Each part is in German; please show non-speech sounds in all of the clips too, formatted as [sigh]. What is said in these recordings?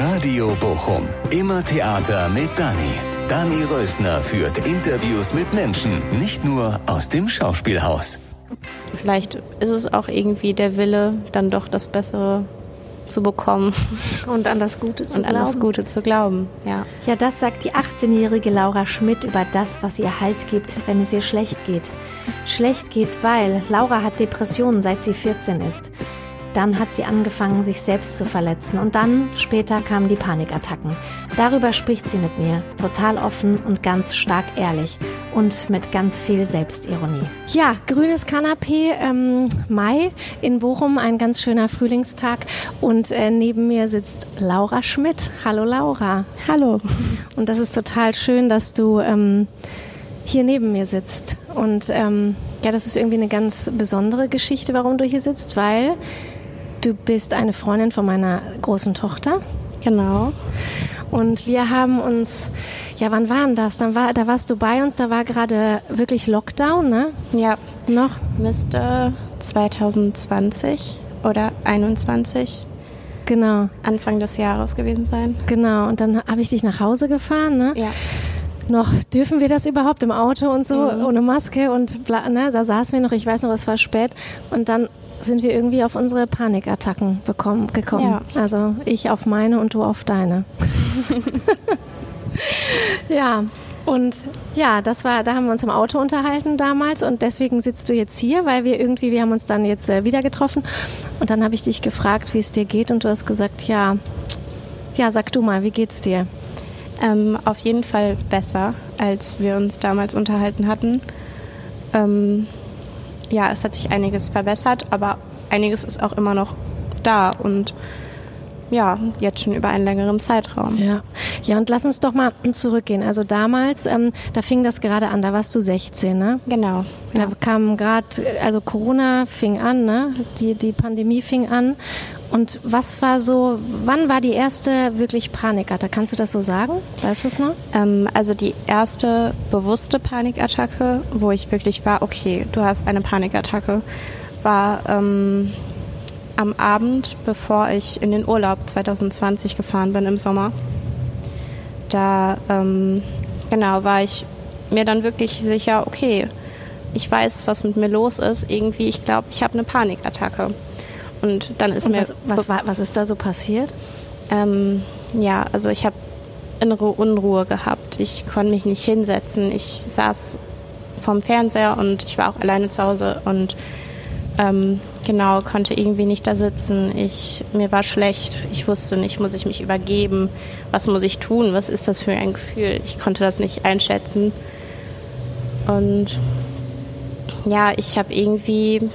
Radio Bochum. Immer Theater mit Dani. Dani Rösner führt Interviews mit Menschen, nicht nur aus dem Schauspielhaus. Vielleicht ist es auch irgendwie der Wille, dann doch das Bessere zu bekommen. Und an das Gute zu und glauben. an das Gute zu glauben, ja. Ja, das sagt die 18-jährige Laura Schmidt über das, was ihr Halt gibt, wenn es ihr schlecht geht. Schlecht geht, weil Laura hat Depressionen, seit sie 14 ist. Dann hat sie angefangen, sich selbst zu verletzen. Und dann, später, kamen die Panikattacken. Darüber spricht sie mit mir. Total offen und ganz stark ehrlich. Und mit ganz viel Selbstironie. Ja, grünes Kanapee, ähm, Mai in Bochum, ein ganz schöner Frühlingstag. Und äh, neben mir sitzt Laura Schmidt. Hallo Laura. Hallo. Und das ist total schön, dass du ähm, hier neben mir sitzt. Und ähm, ja, das ist irgendwie eine ganz besondere Geschichte, warum du hier sitzt, weil du bist eine Freundin von meiner großen Tochter. Genau. Und wir haben uns, ja, wann war denn das? Dann war, da warst du bei uns, da war gerade wirklich Lockdown, ne? Ja, Noch? müsste 2020 oder 21 Genau, Anfang des Jahres gewesen sein. genau. Und dann habe ich dich nach Hause gefahren, ne? Ja. noch, dürfen wir das überhaupt im Auto und so, ohne Maske und bla, ne, da saßen wir noch, ich weiß noch, es war spät und dann sind wir irgendwie auf unsere Panikattacken bekommen, gekommen. Also ich auf meine und du auf deine. [laughs] ja, und ja, das war, da haben wir uns im Auto unterhalten damals und deswegen sitzt du jetzt hier, weil wir irgendwie, wir haben uns dann jetzt äh, wieder getroffen und dann habe ich dich gefragt, wie es dir geht und du hast gesagt, ja, ja, sag du mal, wie geht's dir? Ähm, auf jeden Fall besser, als wir uns damals unterhalten hatten. Ähm, ja, es hat sich einiges verbessert, aber einiges ist auch immer noch da und ja, jetzt schon über einen längeren Zeitraum. Ja, ja, und lass uns doch mal zurückgehen. Also damals, ähm, da fing das gerade an, da warst du 16, ne? Genau. Da kam gerade, also Corona fing an, ne? Die, die Pandemie fing an. Und was war so, wann war die erste wirklich Panikattacke? Kannst du das so sagen? Weißt du es noch? Ähm, also die erste bewusste Panikattacke, wo ich wirklich war, okay, du hast eine Panikattacke, war ähm, am Abend, bevor ich in den Urlaub 2020 gefahren bin im Sommer. Da ähm, genau war ich mir dann wirklich sicher, okay, ich weiß, was mit mir los ist. Irgendwie, ich glaube, ich habe eine Panikattacke. Und dann ist Und mir was, was, war, was ist da so passiert? ähm, ja, also ich habe innere Unruhe gehabt. Ich konnte mich nicht hinsetzen. Ich saß vorm Fernseher und ich war auch alleine zu Hause und ähm, genau konnte irgendwie nicht da sitzen. Ich mir war schlecht. Ich wusste nicht, muss ich mich übergeben? Was muss ich tun? Was ist das für ein Gefühl? Ich konnte das nicht einschätzen. Und ja, ich habe irgendwie,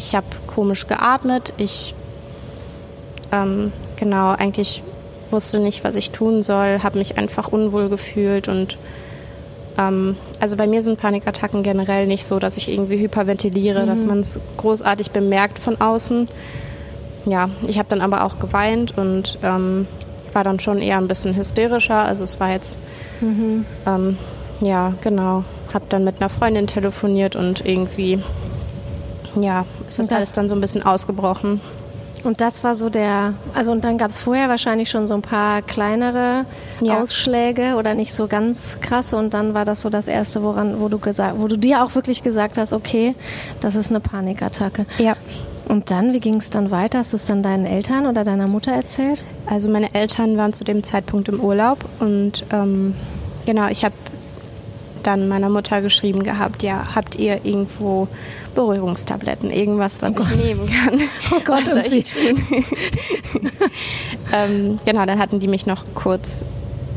ich habe komisch geatmet. Ich ähm, genau, eigentlich wusste nicht, was ich tun soll, habe mich einfach unwohl gefühlt und ähm, also bei mir sind Panikattacken generell nicht so, dass ich irgendwie hyperventiliere, dass man es großartig bemerkt von außen. Ja, ich habe dann aber auch geweint und ähm, war dann schon eher ein bisschen hysterischer. Also es war jetzt, ähm, ja, genau, habe dann mit einer Freundin telefoniert und irgendwie, ja, ist das, das- alles dann so ein bisschen ausgebrochen. Und das war so der, also und dann gab es vorher wahrscheinlich schon so ein paar kleinere Ja. Ausschläge oder nicht so ganz krasse und dann war das so das erste, woran, wo du gesagt, wo du dir auch wirklich gesagt hast, okay, das ist eine Panikattacke. Ja. Und dann, wie ging es dann weiter? Hast du es dann deinen Eltern oder deiner Mutter erzählt? Also meine Eltern waren zu dem Zeitpunkt im Urlaub und ähm, genau, ich habe dann meiner Mutter geschrieben gehabt, ja, habt ihr irgendwo Beruhigungstabletten, irgendwas, was ich nehmen kann? Oh Gott, was soll ich tun? ähm, genau, dann hatten die mich noch kurz,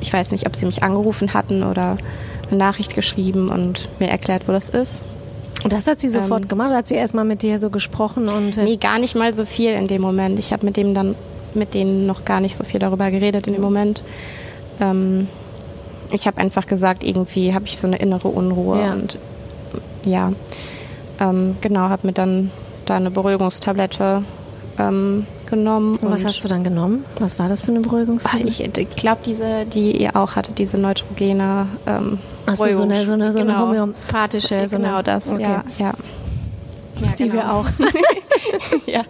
ich weiß nicht, ob sie mich angerufen hatten oder eine Nachricht geschrieben und mir erklärt, wo das ist. Und das hat sie sofort Ähm, gemacht, hat sie erstmal mit dir so gesprochen und äh, Nee, gar nicht mal so viel in dem Moment. Ich habe mit dem dann mit denen noch gar nicht so viel darüber geredet in dem Moment. Ähm, ich habe einfach gesagt, irgendwie habe ich so eine innere Unruhe Ja. und ja, ähm, genau, habe mir dann da eine Beruhigungstablette ähm, genommen. und was hast du dann genommen? Was war das für eine Beruhigungstablette? ich ich glaube, diese, die ihr auch hatte, diese neutrogene ähm, Ach so, eine, so eine, so eine genau. homöopathische, so genau eine, das, okay. ja, ja. ja Die wir genau. auch, [laughs] ja.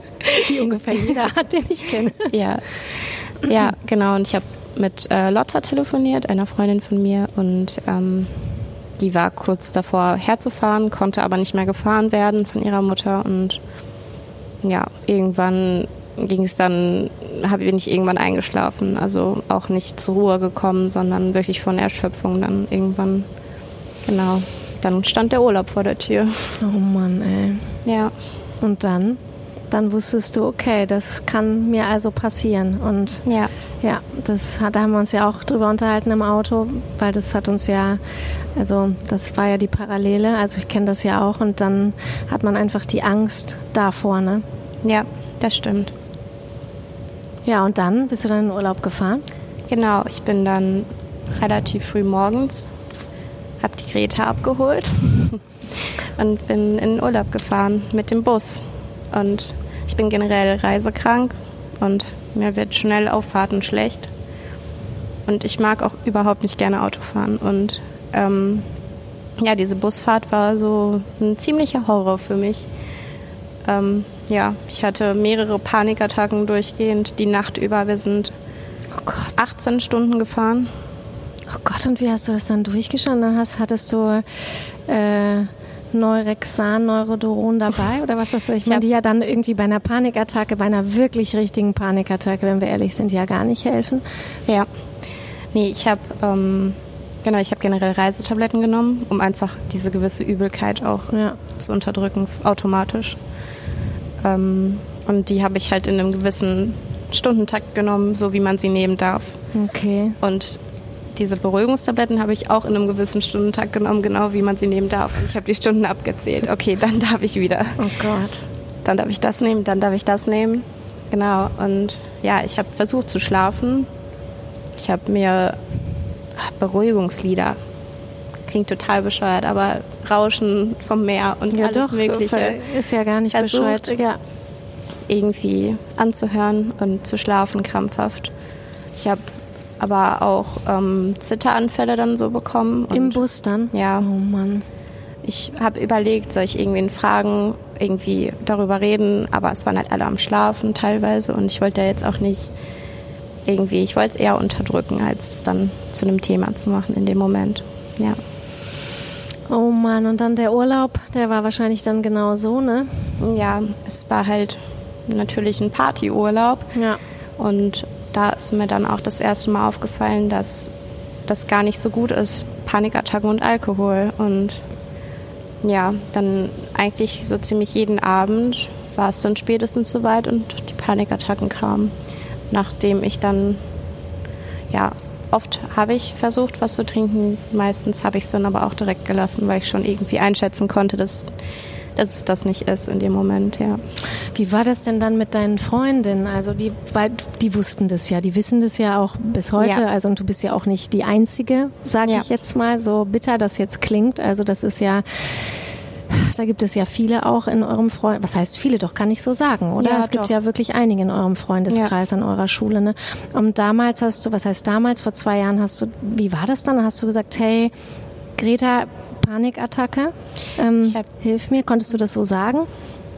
die ungefähr jeder hat, den ich kenne. Ja. Ja, genau. Und ich habe mit äh, Lotta telefoniert, einer Freundin von mir, und ähm, die war kurz davor herzufahren, konnte aber nicht mehr gefahren werden von ihrer Mutter. Und ja, irgendwann ging es dann, habe ich irgendwann eingeschlafen. Also auch nicht zur Ruhe gekommen, sondern wirklich von Erschöpfung dann irgendwann. Genau. Dann stand der Urlaub vor der Tür. Oh Mann, ey. Ja. Und dann? Dann wusstest du, okay, das kann mir also passieren. Und Ja. ja, das hat, da haben wir uns ja auch drüber unterhalten im Auto, weil das hat uns ja, also das war ja die Parallele. Also ich kenne das ja auch. Und dann hat man einfach die Angst davor, ne? Ja, das stimmt. Ja, und dann bist du dann in den Urlaub gefahren? Genau, ich bin dann relativ früh morgens, habe die Greta abgeholt [laughs] und bin in den Urlaub gefahren mit dem Bus. Und ich bin generell reisekrank und mir wird schnell auf Fahrten schlecht. Und ich mag auch überhaupt nicht gerne Auto fahren. Und ähm, ja, diese Busfahrt war so ein ziemlicher Horror für mich. Ähm, ja, ich hatte mehrere Panikattacken durchgehend die Nacht über. Wir sind Oh Gott. 18 Stunden gefahren. Oh Gott, und wie hast du das dann durchgestanden? Dann hast, hattest du äh, Neurexan, Neurodoron dabei? Oder was ist das? Ich meine, hab- die ja dann irgendwie bei einer Panikattacke, bei einer wirklich richtigen Panikattacke, wenn wir ehrlich sind, ja gar nicht helfen. Ja. Nee, ich habe ähm, genau, ich habe generell Reisetabletten genommen, um einfach diese gewisse Übelkeit auch Ja. zu unterdrücken, automatisch. Ähm, und die habe ich halt in einem gewissen Stundentakt genommen, so wie man sie nehmen darf. Okay. Und diese Beruhigungstabletten habe ich auch in einem gewissen Stundentakt genommen, genau wie man sie nehmen darf. Ich habe die Stunden abgezählt. Okay, dann darf ich wieder. Oh Gott. Dann darf ich das nehmen, dann darf ich das nehmen. Genau. Und ja, ich habe versucht zu schlafen. Ich habe mir Beruhigungslieder. Klingt total bescheuert, aber Rauschen vom Meer und Ja, alles doch, Mögliche ist ja gar nicht versucht. bescheuert. Ja. irgendwie anzuhören und zu schlafen krampfhaft. Ich habe aber auch ähm, Zitteranfälle dann so bekommen. Im Bus dann? Ja. Oh Mann. Ich habe überlegt, soll ich irgendwen fragen, irgendwie darüber reden, aber es waren halt alle am Schlafen teilweise und ich wollte ja jetzt auch nicht irgendwie, ich wollte es eher unterdrücken, als es dann zu einem Thema zu machen in dem Moment. Ja. Oh Mann, und dann der Urlaub, der war wahrscheinlich dann genau so, ne? Ja, es war halt natürlich ein Partyurlaub Ja. und da ist mir dann auch das erste Mal aufgefallen, dass das gar nicht so gut ist, Panikattacken und Alkohol. Und ja, dann eigentlich so ziemlich jeden Abend war es dann spätestens soweit und die Panikattacken kamen. Nachdem ich dann, ja, oft habe ich versucht, was zu trinken. Meistens habe ich es dann aber auch direkt gelassen, weil ich schon irgendwie einschätzen konnte, dass, dass es das nicht ist in dem Moment, ja. Wie war das denn dann mit deinen Freundinnen? Also die, weil die wussten das ja, die wissen das ja auch bis heute. Ja. Also und du bist ja auch nicht die Einzige, sage Ja. ich jetzt mal, so bitter das jetzt klingt. Also das ist ja, da gibt es ja viele auch in eurem Freund, was heißt viele, doch kann ich so sagen, oder? Ja, es gibt doch. ja wirklich einige in eurem Freundeskreis an eurer Schule. Ne? Und damals hast du, was heißt damals, vor zwei Jahren hast du, wie war das dann? Hast du gesagt, hey, Greta, Panikattacke, ähm, hab- hilf mir. Konntest du das so sagen?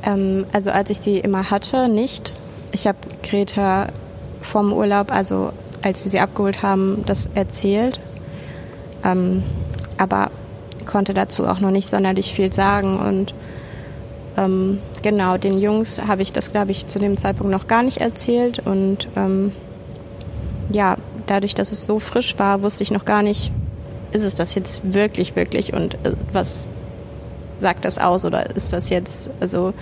Ähm, also als ich die immer hatte, nicht. Ich habe Greta vom Urlaub, also als wir sie abgeholt haben, das erzählt. Ähm, aber konnte dazu auch noch nicht sonderlich viel sagen. Und ähm, genau, den Jungs habe ich das, glaube ich, zu dem Zeitpunkt noch gar nicht erzählt. Und ähm, ja, dadurch, dass es so frisch war, wusste ich noch gar nicht, ist es das jetzt wirklich, wirklich und äh, was sagt das aus oder ist das jetzt, also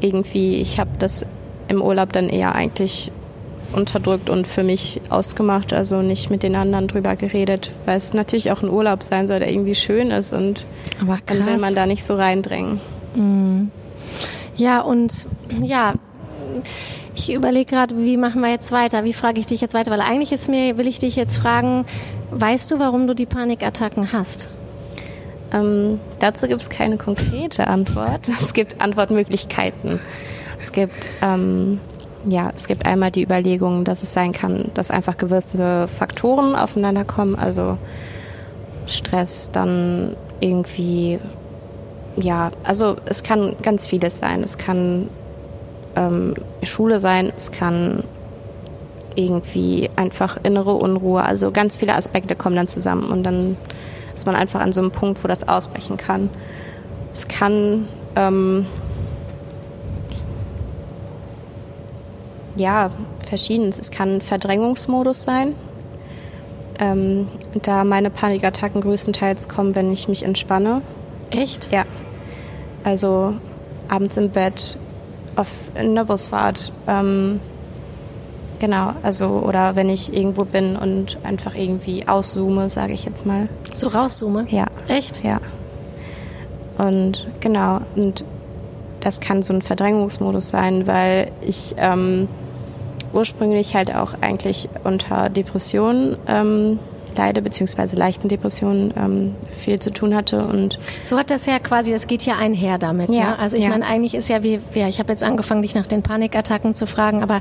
irgendwie, ich habe das im Urlaub dann eher eigentlich unterdrückt und für mich ausgemacht, also nicht mit den anderen drüber geredet, weil es natürlich auch ein Urlaub sein soll, der irgendwie schön ist und dann will man da nicht so reindrängen. Ja, und ja, ich überlege gerade, wie machen wir jetzt weiter? Wie frage ich dich jetzt weiter? Weil eigentlich ist mir, will ich dich jetzt fragen, weißt du, warum du die Panikattacken hast? Ähm, dazu gibt es keine konkrete Antwort. [laughs] Es gibt Antwortmöglichkeiten. Es gibt, ähm, ja, es gibt einmal die Überlegung, dass es sein kann, dass einfach gewisse Faktoren aufeinander kommen, also Stress, dann irgendwie, ja, also es kann ganz vieles sein. Es kann ähm, Schule sein, es kann irgendwie einfach innere Unruhe. Also ganz viele Aspekte kommen dann zusammen und dann ist man einfach an so einem Punkt, wo das ausbrechen kann. Es kann ähm, ja verschiedenes. Es kann Verdrängungsmodus sein, ähm, da meine Panikattacken größtenteils kommen, wenn ich mich entspanne. Echt? Ja. Also abends im Bett, auf in der Busfahrt. Ähm, genau, also oder wenn ich irgendwo bin und einfach irgendwie auszoome, sage ich jetzt mal. So rauszoome? Ja. Echt? Ja. Und genau, und das kann so ein Verdrängungsmodus sein, weil ich ähm, ursprünglich halt auch eigentlich unter Depressionen ähm, leide, beziehungsweise leichten Depressionen ähm, viel zu tun hatte. Und so hat das ja quasi, das geht ja einher damit. Ja, ja? Also ich ja. meine, eigentlich ist ja wie, ja, ich habe jetzt angefangen, dich nach den Panikattacken zu fragen, aber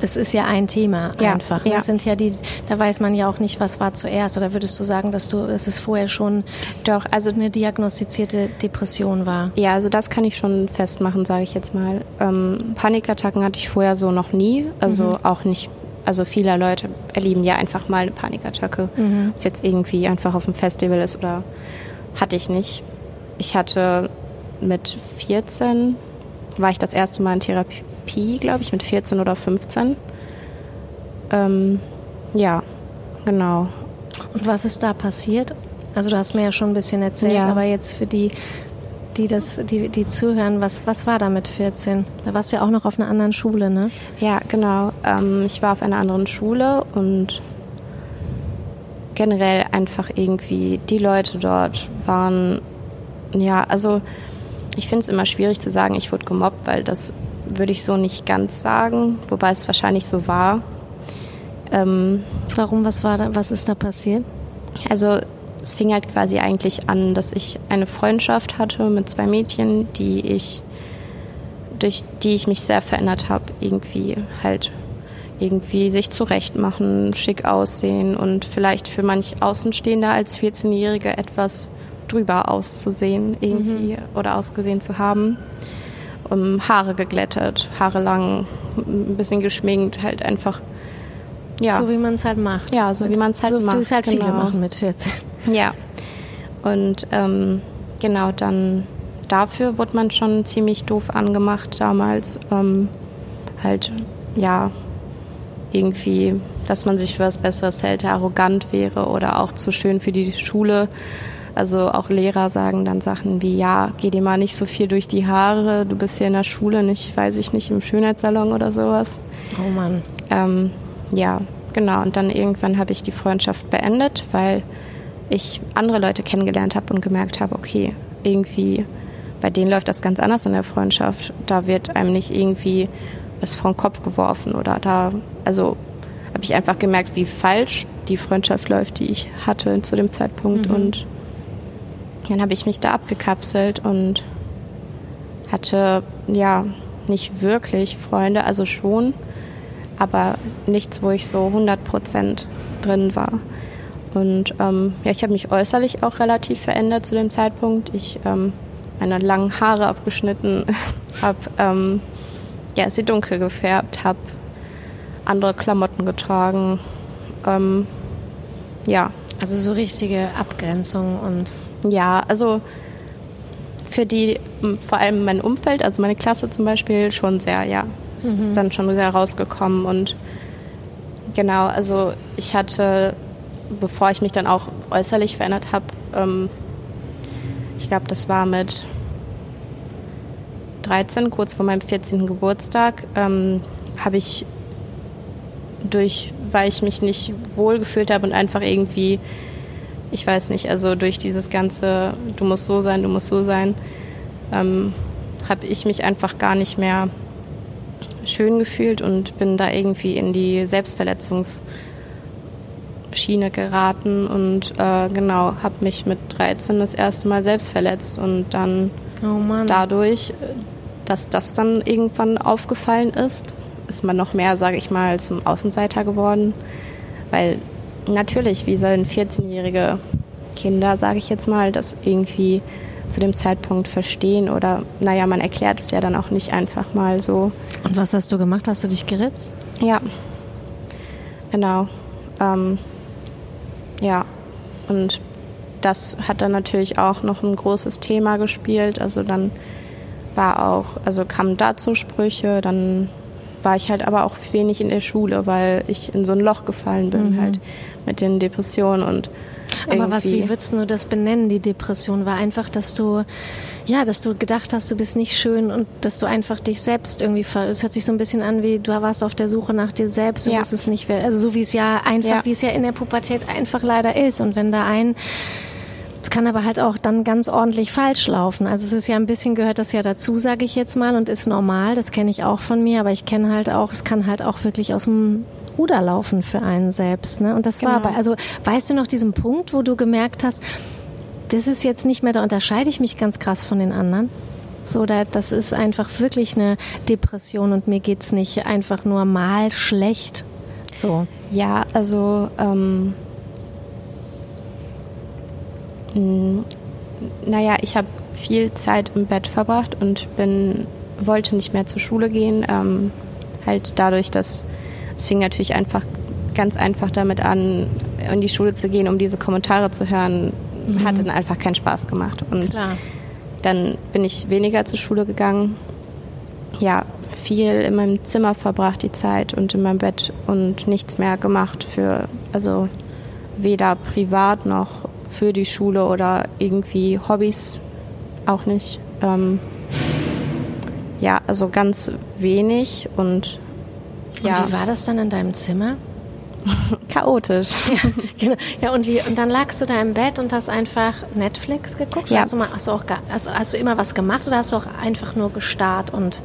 das ist ja ein Thema ja, einfach. Ja. Das sind ja die, da weiß man ja auch nicht, was war zuerst. Oder würdest du sagen, dass du, dass es vorher schon doch, also eine diagnostizierte Depression war? Ja, also das kann ich schon festmachen, sage ich jetzt mal. Ähm, Panikattacken hatte ich vorher so noch nie, also mhm. auch nicht. Also viele Leute erleben ja einfach mal eine Panikattacke, mhm. es jetzt irgendwie einfach auf dem Festival ist oder hatte ich nicht. Ich hatte mit 14 war ich das erste Mal in Therapie Therapie, glaube ich, mit 14 oder 15. Ähm, ja, genau. Und was ist da passiert? Also du hast mir ja schon ein bisschen erzählt, ja. aber jetzt für die, die das, die, die zuhören, was, was war da mit 14? Da warst du ja auch noch auf einer anderen Schule, ne? Ja, genau. Ähm, ich war auf einer anderen Schule und generell einfach irgendwie die Leute dort waren, ja, also ich finde es immer schwierig zu sagen, ich wurde gemobbt, weil das würde ich so nicht ganz sagen, wobei es wahrscheinlich so war. Ähm, Warum? Was war da? Was ist da passiert? Also es fing halt quasi eigentlich an, dass ich eine Freundschaft hatte mit zwei Mädchen, die ich durch die ich mich sehr verändert habe, irgendwie halt irgendwie sich zurechtmachen, schick aussehen und vielleicht für manch Außenstehender als 14-Jährige etwas drüber auszusehen irgendwie mhm. oder ausgesehen zu haben um, Haare geglättet, Haare lang, ein bisschen geschminkt, halt einfach. Ja. So wie man es halt macht. Ja, so wie man es halt so macht. So wie es halt genau. viele machen mit 14. Ja. Und ähm, genau, dann dafür wurde man schon ziemlich doof angemacht damals. Ähm, halt, ja, irgendwie, dass man sich für was Besseres hält, arrogant wäre oder auch zu schön für die Schule. Also auch Lehrer sagen dann Sachen wie, ja, geh dir mal nicht so viel durch die Haare, du bist hier in der Schule, nicht, weiß ich nicht, im Schönheitssalon oder sowas. Oh Mann. Ähm, ja, genau. Und dann irgendwann habe ich die Freundschaft beendet, weil ich andere Leute kennengelernt habe und gemerkt habe, okay, irgendwie bei denen läuft das ganz anders in der Freundschaft. Da wird einem nicht irgendwie was vor den Kopf geworfen oder da, also habe ich einfach gemerkt, wie falsch die Freundschaft läuft, die ich hatte zu dem Zeitpunkt mhm. und dann habe ich mich da abgekapselt und hatte ja nicht wirklich Freunde, also schon, aber nichts, wo ich so 100 Prozent drin war. Und ähm, ja, ich habe mich äußerlich auch relativ verändert zu dem Zeitpunkt. Ich ähm, meine langen Haare abgeschnitten, [laughs] habe ähm, ja, sie dunkel gefärbt, habe andere Klamotten getragen. Ähm, ja. Also so richtige Abgrenzung und ja, also für die, vor allem mein Umfeld, also meine Klasse zum Beispiel, schon sehr, ja. Es mhm. ist dann schon sehr rausgekommen und genau, also ich hatte, bevor ich mich dann auch äußerlich verändert habe, ähm, ich glaube, das war mit 13, kurz vor meinem 14. Geburtstag, ähm, habe ich durch, weil ich mich nicht wohl gefühlt habe und einfach irgendwie ich weiß nicht, also durch dieses ganze, du musst so sein, du musst so sein, ähm, habe ich mich einfach gar nicht mehr schön gefühlt und bin da irgendwie in die Selbstverletzungsschiene geraten und äh, genau, habe mich mit 13 das erste Mal selbst verletzt und dann oh dadurch, dass das dann irgendwann aufgefallen ist, ist man noch mehr, sage ich mal, zum Außenseiter geworden, weil natürlich, wie sollen 14-jährige Kinder, sage ich jetzt mal, das irgendwie zu dem Zeitpunkt verstehen oder naja, man erklärt es ja dann auch nicht einfach mal so. Und was hast du gemacht? Hast du dich geritzt? Ja. Genau. Ähm, ja, und das hat dann natürlich auch noch ein großes Thema gespielt. Also dann war auch, also kamen dazu Sprüche, dann war ich halt aber auch wenig in der Schule, weil ich in so ein Loch gefallen bin, mhm. halt mit den Depressionen und aber was, wie würdest du das benennen, die Depression? War einfach, dass du, ja, dass du gedacht hast, du bist nicht schön und dass du einfach dich selbst irgendwie, es hört sich so ein bisschen an wie, du warst auf der Suche nach dir selbst, du ja. wusstest nicht, also so wie es ja einfach, ja. wie es ja in der Pubertät einfach leider ist und wenn da ein es kann aber halt auch dann ganz ordentlich falsch laufen. Also es ist ja ein bisschen gehört das ja dazu, sage ich jetzt mal, und ist normal. Das kenne ich auch von mir, aber ich kenne halt auch, es kann halt auch wirklich aus dem Ruder laufen für einen selbst. Ne? Und das genau. war aber, also weißt du noch diesen Punkt, wo du gemerkt hast, das ist jetzt nicht mehr, da unterscheide ich mich ganz krass von den anderen. So, das ist einfach wirklich eine Depression und mir geht es nicht einfach nur mal schlecht. So. Ja, also ähm, mh, naja, ich habe viel Zeit im Bett verbracht und bin wollte nicht mehr zur Schule gehen. Ähm, halt dadurch, dass es fing natürlich einfach ganz einfach damit an, in die Schule zu gehen, um diese Kommentare zu hören, mhm. hat dann einfach keinen Spaß gemacht. Und Klar. dann bin ich weniger zur Schule gegangen. Ja, viel in meinem Zimmer verbracht die Zeit und in meinem Bett und nichts mehr gemacht für, also weder privat noch für die Schule oder irgendwie Hobbys auch nicht. Ähm, ja, also ganz wenig und ja. Und wie war das dann in deinem Zimmer? [laughs] Chaotisch. [laughs] Ja, genau. ja und, wie, und dann lagst du da im Bett und hast einfach Netflix geguckt? Ja. Hast du, mal, hast, du auch, hast, hast du immer was gemacht oder hast du auch einfach nur gestarrt und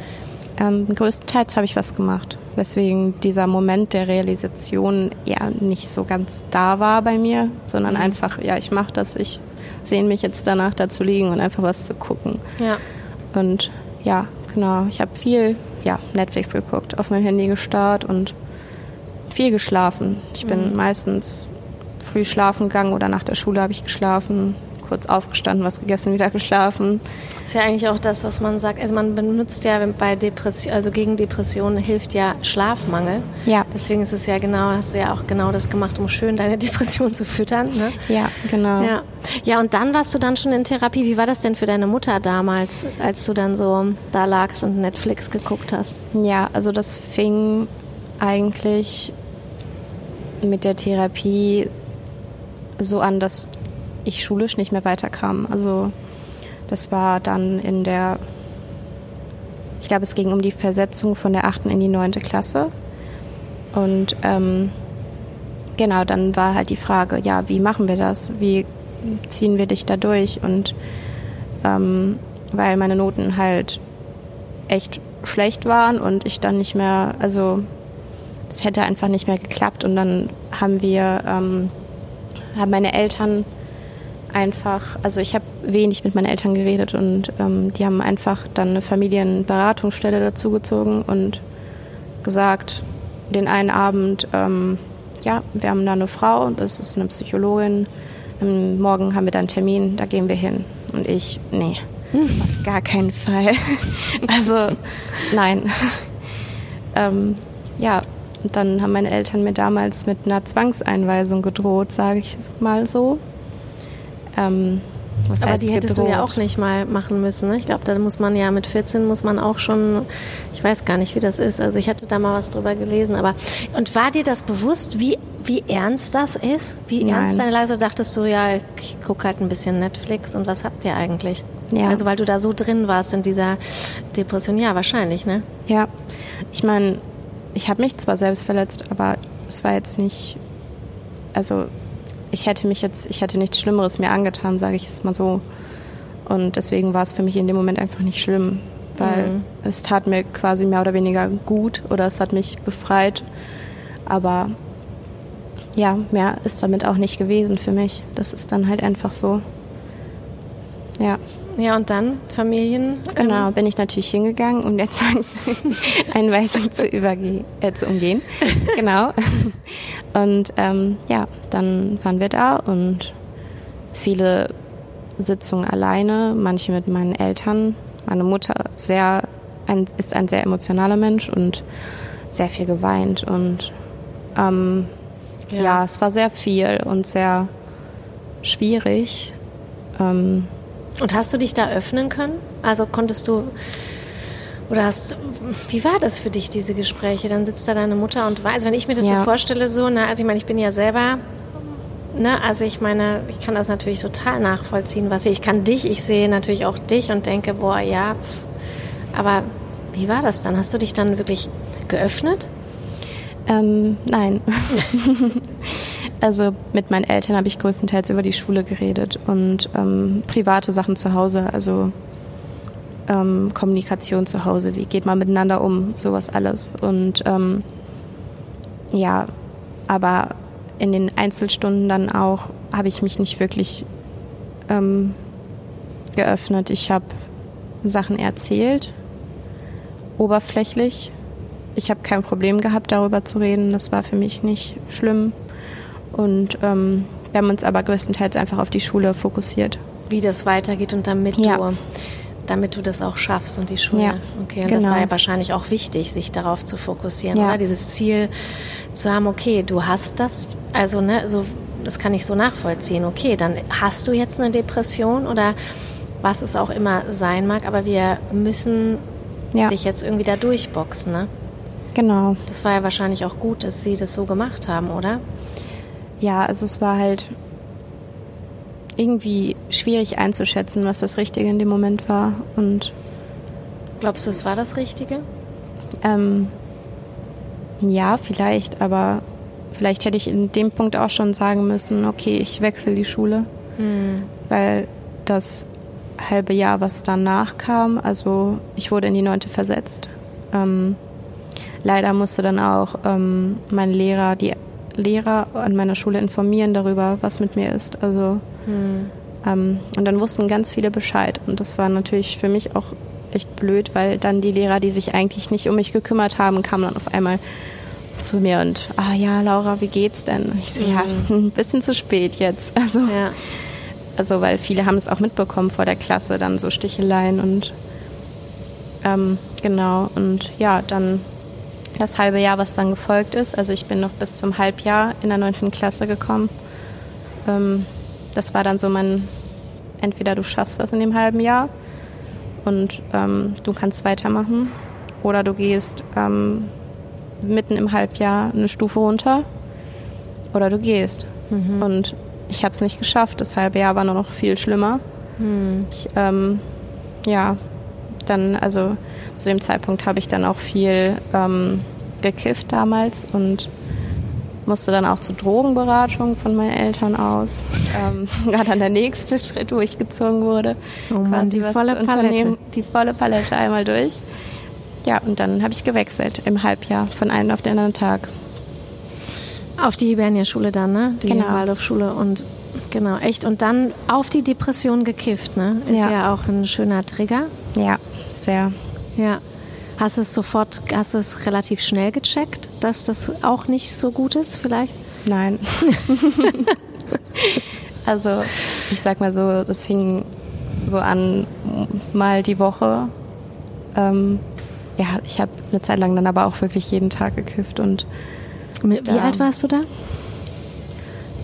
ähm, größtenteils habe ich was gemacht, weswegen dieser Moment der Realisation ja nicht so ganz da war bei mir, sondern mhm. einfach, ja, ich mache das, ich sehne mich jetzt danach da zu liegen und einfach was zu gucken. Ja. Und ja, genau, ich habe viel ja, Netflix geguckt, auf mein Handy gestarrt und viel geschlafen. Ich bin mhm. meistens früh schlafen gegangen oder nach der Schule habe ich geschlafen, kurz aufgestanden, was gegessen, wieder geschlafen. Das ist ja eigentlich auch das, was man sagt. Also man benutzt ja bei Depression, also gegen Depressionen hilft ja Schlafmangel. Ja. Deswegen ist es ja genau, hast du ja auch genau das gemacht, um schön deine [laughs] Depression zu füttern. Ne? Ja, genau. Ja. ja, und dann warst du dann schon in Therapie. Wie war das denn für deine Mutter damals, als du dann so da lagst und Netflix geguckt hast? Ja, also das fing eigentlich mit der Therapie so an, dass ich schulisch nicht mehr weiterkam. Also das war dann in der, ich glaube, es ging um die Versetzung von der achten in die neunte Klasse. Und ähm, genau, dann war halt die Frage, ja, wie machen wir das? Wie ziehen wir dich da durch? Und ähm, weil meine Noten halt echt schlecht waren und ich dann nicht mehr, also es hätte einfach nicht mehr geklappt. Und dann haben wir, ähm, haben meine Eltern einfach, also ich habe wenig mit meinen Eltern geredet und ähm, die haben einfach dann eine Familienberatungsstelle dazugezogen und gesagt, den einen Abend, ähm, ja, wir haben da eine Frau, das ist eine Psychologin, ähm, morgen haben wir da einen Termin, da gehen wir hin. Und ich, nee, auf gar keinen Fall. [laughs] also, nein. [laughs] ähm, ja, und dann haben meine Eltern mir damals mit einer Zwangseinweisung gedroht, sage ich mal so. Ähm, was Aber die hättest gedroht. du ja auch nicht mal machen müssen. Ne? Ich glaube, da muss man ja mit 14 muss man auch schon, ich weiß gar nicht, wie das ist. Also ich hatte da mal was drüber gelesen. Aber und war dir das bewusst, wie, wie ernst das ist? Wie Nein. ernst deine Lage? Dachtest du, ja, ich gucke halt ein bisschen Netflix und was habt ihr eigentlich? Ja. Also weil du da so drin warst in dieser Depression. Ja, wahrscheinlich, ne? Ja. Ich meine, ich habe mich zwar selbst verletzt, aber es war jetzt nicht, also ich hätte mich jetzt, ich hätte nichts Schlimmeres mir angetan, sage ich es mal so. Und deswegen war es für mich in dem Moment einfach nicht schlimm, weil mhm. es tat mir quasi mehr oder weniger gut oder es hat mich befreit. Aber ja, mehr ist damit auch nicht gewesen für mich. Das ist dann halt einfach so. Ja. Ja, und dann Familien? Genau, bin ich natürlich hingegangen, um der Zwangseinweisung [laughs] zu, überge äh, zu umgehen. [laughs] genau. Und ähm, ja, dann waren wir da und viele Sitzungen alleine, manche mit meinen Eltern. Meine Mutter sehr, ein, ist ein sehr emotionaler Mensch und sehr viel geweint. Und ähm, ja. ja es war sehr viel und sehr schwierig. Ähm, und hast du dich da öffnen können? Also konntest du oder hast wie war das für dich diese Gespräche? Dann sitzt da deine Mutter und weiß, wenn ich mir das ja. so vorstelle, so, na, also ich meine, ich bin ja selber Ne, also ich meine, ich kann das natürlich total nachvollziehen, was ich, ich kann dich, ich sehe natürlich auch dich und denke, boah, ja, pff. aber wie war das dann? Hast du dich dann wirklich geöffnet? Ähm, nein. [laughs] also mit meinen Eltern habe ich größtenteils über die Schule geredet und ähm, private Sachen zu Hause, also ähm, Kommunikation zu Hause, wie geht man miteinander um, sowas alles. Und ähm, ja, aber in den Einzelstunden dann auch habe ich mich nicht wirklich ähm, geöffnet. Ich habe Sachen erzählt, oberflächlich. Ich habe kein Problem gehabt, darüber zu reden. Das war für mich nicht schlimm. Und ähm, wir haben uns aber größtenteils einfach auf die Schule fokussiert. Wie das weitergeht und damit ja. du damit du das auch schaffst und die Schule. Ja, okay, und genau. das war ja wahrscheinlich auch wichtig, sich darauf zu fokussieren, ja. oder? Dieses Ziel zu haben, okay, du hast das, also ne, so, das kann ich so nachvollziehen, okay, dann hast du jetzt eine Depression oder was es auch immer sein mag, aber wir müssen ja. dich jetzt irgendwie da durchboxen, ne? Genau. Das war ja wahrscheinlich auch gut, dass sie das so gemacht haben, oder? Ja, also es war halt irgendwie schwierig einzuschätzen, was das Richtige in dem Moment war. Und glaubst du, es war das Richtige? Ähm, ja, vielleicht, aber vielleicht hätte ich in dem Punkt auch schon sagen müssen, okay, ich wechsle die Schule, hm. weil das halbe Jahr, was danach kam, also ich wurde in die neunte versetzt. Ähm, leider musste dann auch ähm, mein Lehrer, die Lehrer an meiner Schule informieren darüber, was mit mir ist. Also hm. ähm, und dann wussten ganz viele Bescheid und das war natürlich für mich auch echt blöd, weil dann die Lehrer, die sich eigentlich nicht um mich gekümmert haben, kamen dann auf einmal zu mir und ah ja, Laura, wie geht's denn? Und ich so, mhm. ja, ein [laughs] bisschen zu spät jetzt. [laughs] Also, ja. also weil viele haben es auch mitbekommen vor der Klasse, dann so Sticheleien und ähm, genau. Und ja, dann das halbe Jahr, was dann gefolgt ist. Also ich bin noch bis zum Halbjahr in der neunten Klasse gekommen. Ähm, das war dann so mein, entweder du schaffst das in dem halben Jahr und ähm, du kannst weitermachen oder du gehst ähm, mitten im Halbjahr eine Stufe runter oder du gehst. Mhm. Und ich habe es nicht geschafft. Das halbe Jahr war nur noch viel schlimmer. Mhm. Ich, ähm, ja, dann, also zu dem Zeitpunkt habe ich dann auch viel ähm, gekifft damals und musste dann auch zur Drogenberatung von meinen Eltern aus. Ähm, [laughs] war dann der nächste Schritt, wo ich gezogen wurde. Oh Mann, die volle Palette. Die volle Palette einmal durch. Ja, und dann habe ich gewechselt im Halbjahr von einem auf den anderen Tag. Auf die Hibernia-Schule dann, ne? Die genau. Waldorfschule und genau, echt. Und dann auf die Depression gekifft, ne? Ist ja, ja auch ein schöner Trigger. Ja, sehr. Ja. Hast du es sofort, hast du es relativ schnell gecheckt, dass das auch nicht so gut ist, vielleicht? Nein. [laughs] also, ich sag mal so, es fing so an, mal die Woche. Ähm, ja, ich habe eine Zeit lang dann aber auch wirklich jeden Tag gekifft und. Wie da, alt warst du da?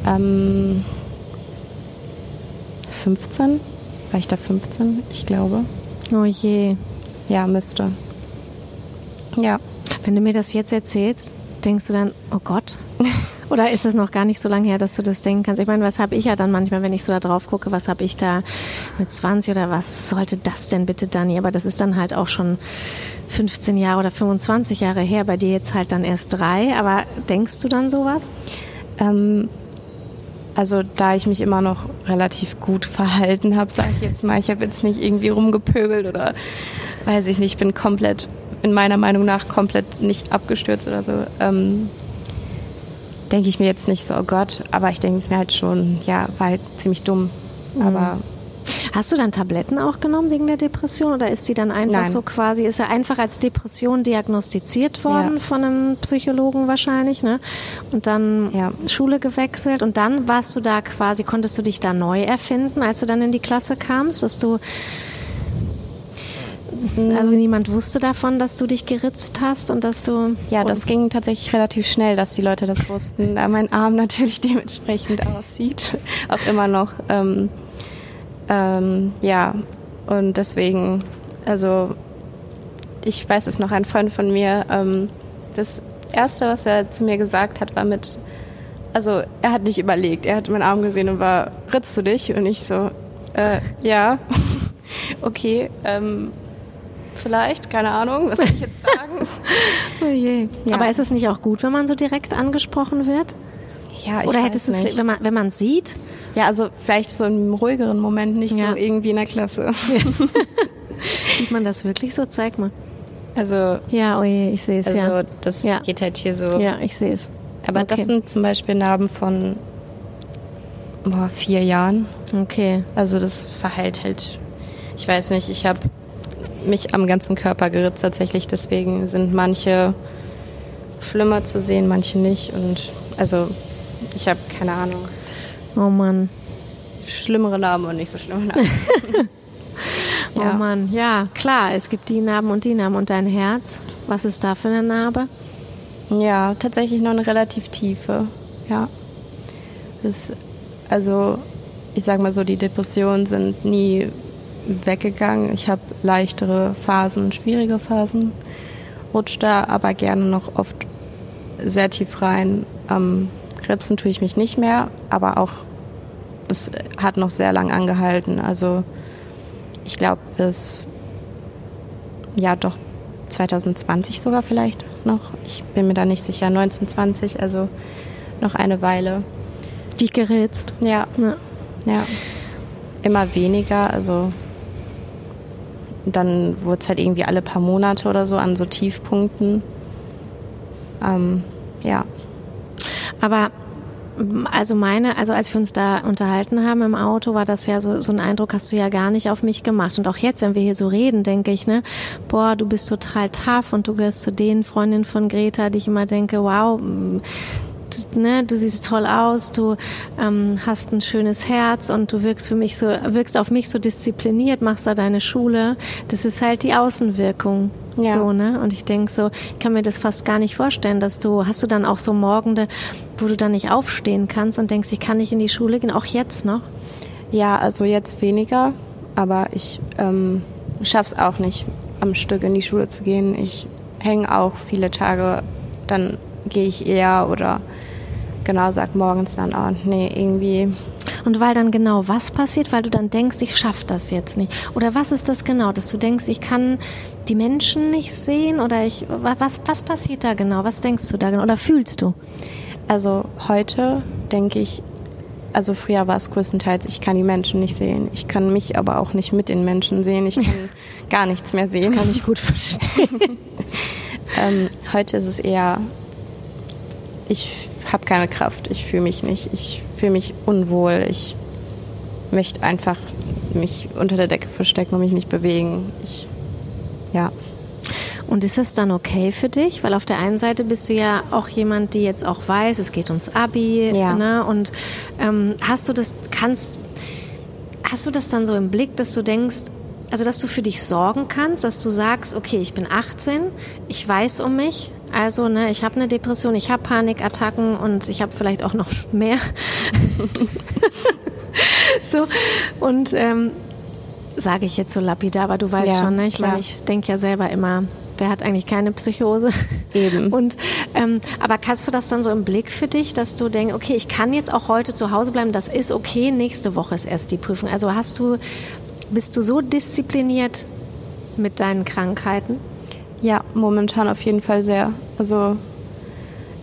Ähm, 15. War ich da 15? Ich glaube. Oh je. Ja, müsste. Ja. Wenn du mir das jetzt erzählst, denkst du dann, oh Gott? [laughs] Oder ist es noch gar nicht so lange her, dass du das denken kannst? Ich meine, was habe ich ja dann manchmal, wenn ich so da drauf gucke, was habe ich da mit 20 oder was sollte das denn bitte, Dani? Aber das ist dann halt auch schon 15 Jahre oder 25 Jahre her, bei dir jetzt halt dann erst drei. Aber denkst du dann sowas? Ähm, also da ich mich immer noch relativ gut verhalten habe, sage ich jetzt mal, ich habe jetzt nicht irgendwie rumgepöbelt oder weiß ich nicht, bin komplett in meiner Meinung nach komplett nicht abgestürzt oder so. Ähm, denke ich mir jetzt nicht so, oh Gott, aber ich denke mir halt schon, ja, war halt ziemlich dumm. Mhm. Aber Hast du dann Tabletten auch genommen wegen der Depression oder ist sie dann einfach Nein. so quasi, ist er einfach als Depression diagnostiziert worden ja. von einem Psychologen wahrscheinlich, ne? Und dann ja. Schule gewechselt und dann warst du da quasi, konntest du dich da neu erfinden, als du dann in die Klasse kamst, dass du also niemand wusste davon, dass du dich geritzt hast und dass du. Ja, das ging tatsächlich relativ schnell, dass die Leute das wussten, da mein Arm [laughs] natürlich dementsprechend aussieht, auch immer noch. Ähm, ähm, ja, und deswegen, also ich weiß es noch, ein Freund von mir, ähm, das erste, was er zu mir gesagt hat, war mit, also er hat nicht überlegt, er hat meinen Arm gesehen und war, ritzt du dich? Und ich so, äh, ja, [laughs] okay, ähm, vielleicht, keine Ahnung, was soll ich jetzt sagen? [laughs] oh je. Ja. Aber ist es nicht auch gut, wenn man so direkt angesprochen wird? Ja, Oder hättest du es, wenn man wenn man sieht? Ja, also vielleicht so im ruhigeren Moment, nicht ja. so irgendwie in der Klasse. [laughs] Sieht man das wirklich so? Zeig mal. Also ja, oh je, ich sehe es. Also ja. das ja. geht halt hier so. Ja, ich sehe es. Aber okay. das sind zum Beispiel Narben von boah, vier Jahren. Okay. Also das verheilt halt. Ich weiß nicht. Ich habe mich am ganzen Körper geritzt tatsächlich. Deswegen sind manche schlimmer zu sehen, manche nicht. Und also ich habe keine Ahnung. Oh Mann. Schlimmere Narben und nicht so schlimme Narben. [laughs] Oh ja. Mann, ja, klar, es gibt die Narben und die Narben. Und dein Herz, was ist da für eine Narbe? Ja, tatsächlich noch eine relativ tiefe, ja. Das, also, ich sag mal so, die Depressionen sind nie weggegangen. Ich habe leichtere Phasen, schwierige Phasen, rutsche da aber gerne noch oft sehr tief rein. Am Ritzen tue ich mich nicht mehr, aber auch es hat noch sehr lang angehalten. Also ich glaube bis, ja doch 2020 sogar vielleicht noch. Ich bin mir da nicht sicher, 1920, also noch eine Weile. Die gerätst? Ja. ja. Ja. Immer weniger, also dann wurde es halt irgendwie alle paar Monate oder so an so Tiefpunkten. Ähm, ja. Aber also meine, also als wir uns da unterhalten haben im Auto, war das ja so, so ein Eindruck, hast du ja gar nicht auf mich gemacht. Und auch jetzt, wenn wir hier so reden, denke ich, ne, boah, du bist total tough und du gehörst zu den Freundinnen von Greta, die ich immer denke, wow, ne, du siehst toll aus, du ähm, hast ein schönes Herz und du wirkst für mich so, wirkst auf mich so diszipliniert, machst da deine Schule. Das ist halt die Außenwirkung. Ja. So, ne? Und ich denke so, ich kann mir das fast gar nicht vorstellen, dass du, hast du dann auch so Morgende, wo du dann nicht aufstehen kannst und denkst, ich kann nicht in die Schule gehen, auch jetzt noch? Ja, also jetzt weniger, aber ich ähm, schaff's auch nicht, am Stück in die Schule zu gehen. Ich hänge auch viele Tage, dann gehe ich eher oder genau sag morgens dann, oh nee, irgendwie und weil dann genau was passiert, weil du dann denkst, ich schaffe das jetzt nicht. Oder was ist das genau, dass du denkst, ich kann die Menschen nicht sehen oder ich was was passiert da genau? Was denkst du da genau oder fühlst du? Also heute denke ich, also früher war es größtenteils, ich kann die Menschen nicht sehen. Ich kann mich aber auch nicht mit den Menschen sehen. Ich kann [laughs] gar nichts mehr sehen. Das kann ich gut verstehen. [laughs] ähm, heute ist es eher, ich habe keine Kraft, ich fühle mich nicht, ich fühle mich unwohl, ich möchte einfach mich unter der Decke verstecken und mich nicht bewegen. Ich, ja. Und ist es dann okay für dich? Weil auf der einen Seite bist du ja auch jemand, die jetzt auch weiß, es geht ums Abi. Ja. Ne? Und ähm, hast du das, kannst, hast du das dann so im Blick, dass du denkst, also dass du für dich sorgen kannst, dass du sagst, okay, ich bin 18, ich weiß um mich, also, ne, ich habe eine Depression, ich habe Panikattacken und ich habe vielleicht auch noch [laughs] mehr. [laughs] so, und ähm, sage ich jetzt so lapidar, aber du weißt ja, schon, ne? Ich meine, ich denke ja selber immer, wer hat eigentlich keine Psychose? Eben. [laughs] Und ähm, aber kannst du das dann so im Blick für dich, dass du denkst, okay, ich kann jetzt auch heute zu Hause bleiben, das ist okay, nächste Woche ist erst die Prüfung. Also hast du, bist du so diszipliniert mit deinen Krankheiten? Ja, momentan auf jeden Fall sehr. Also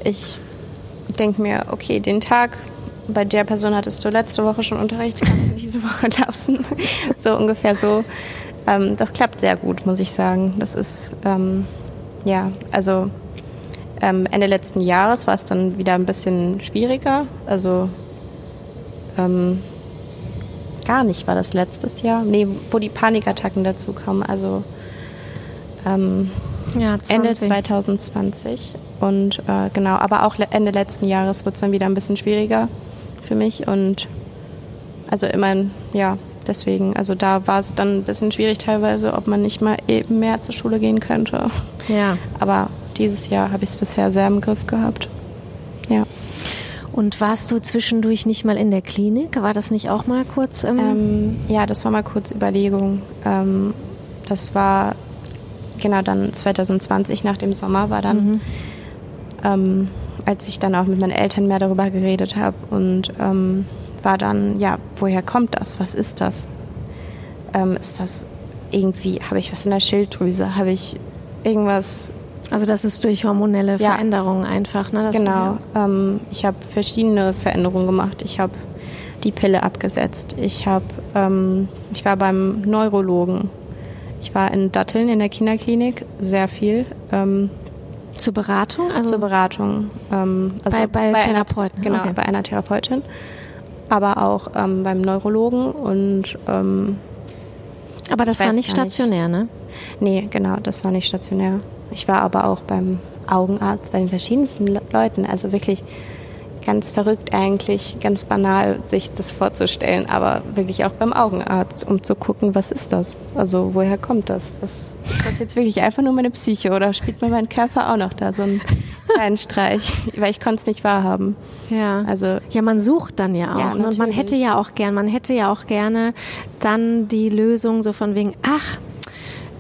ich denke mir, okay, den Tag, bei der Person hattest du letzte Woche schon Unterricht, kannst du [laughs] diese Woche lassen. [laughs] so ungefähr so. Ähm, das klappt sehr gut, muss ich sagen. Das ist, ähm, ja, also ähm, Ende letzten Jahres war es dann wieder ein bisschen schwieriger. Also ähm, gar nicht war das letztes Jahr. Nee, wo die Panikattacken dazu kamen. Also ähm, ja, Ende 2020. Und äh, genau, aber auch Ende letzten Jahres wird es dann wieder ein bisschen schwieriger für mich. Und also immerhin, ja, deswegen, also da war es dann ein bisschen schwierig teilweise, ob man nicht mal eben mehr zur Schule gehen könnte. Ja. Aber dieses Jahr habe ich es bisher sehr im Griff gehabt. Ja. Und warst du zwischendurch nicht mal in der Klinik? War das nicht auch mal kurz? Ähm ja, das war mal kurz Überlegung. Ähm, das war genau dann 2020 nach dem Sommer war dann, ähm, als ich dann auch mit meinen Eltern mehr darüber geredet habe und ähm, war dann, ja, woher kommt das? Was ist das? Ähm, ist das irgendwie, habe ich was in der Schilddrüse? Habe ich irgendwas also das ist durch hormonelle Ja. Veränderungen einfach, ne? Das Genau. Ähm, ich habe verschiedene Veränderungen gemacht. Ich habe die Pille abgesetzt. Ich habe, ähm, ich war beim Neurologen. Ich war in Datteln in der Kinderklinik sehr viel ähm, Zur Beratung? Also zur Beratung. Ähm, also Bei- bei einer- Therapeuten, Genau, okay. bei einer Therapeutin. Aber auch ähm, beim Neurologen und ähm, aber das war nicht gar nicht. stationär, ne? Nee, genau, das war nicht stationär. Ich war aber auch beim Augenarzt, bei den verschiedensten Le Leuten. Also wirklich ganz verrückt eigentlich, ganz banal, sich das vorzustellen, aber wirklich auch beim Augenarzt, um zu gucken, was ist das? Also woher kommt das? Was, ist das jetzt wirklich einfach nur meine Psyche oder spielt mir mein Körper auch noch da so einen [laughs] kleinen Streich? Weil ich konnte es nicht wahrhaben. Ja. Also Ja, man sucht dann ja auch. Ja, ne? und man hätte ja auch gern, man hätte ja auch gerne dann die Lösung so von wegen, ach,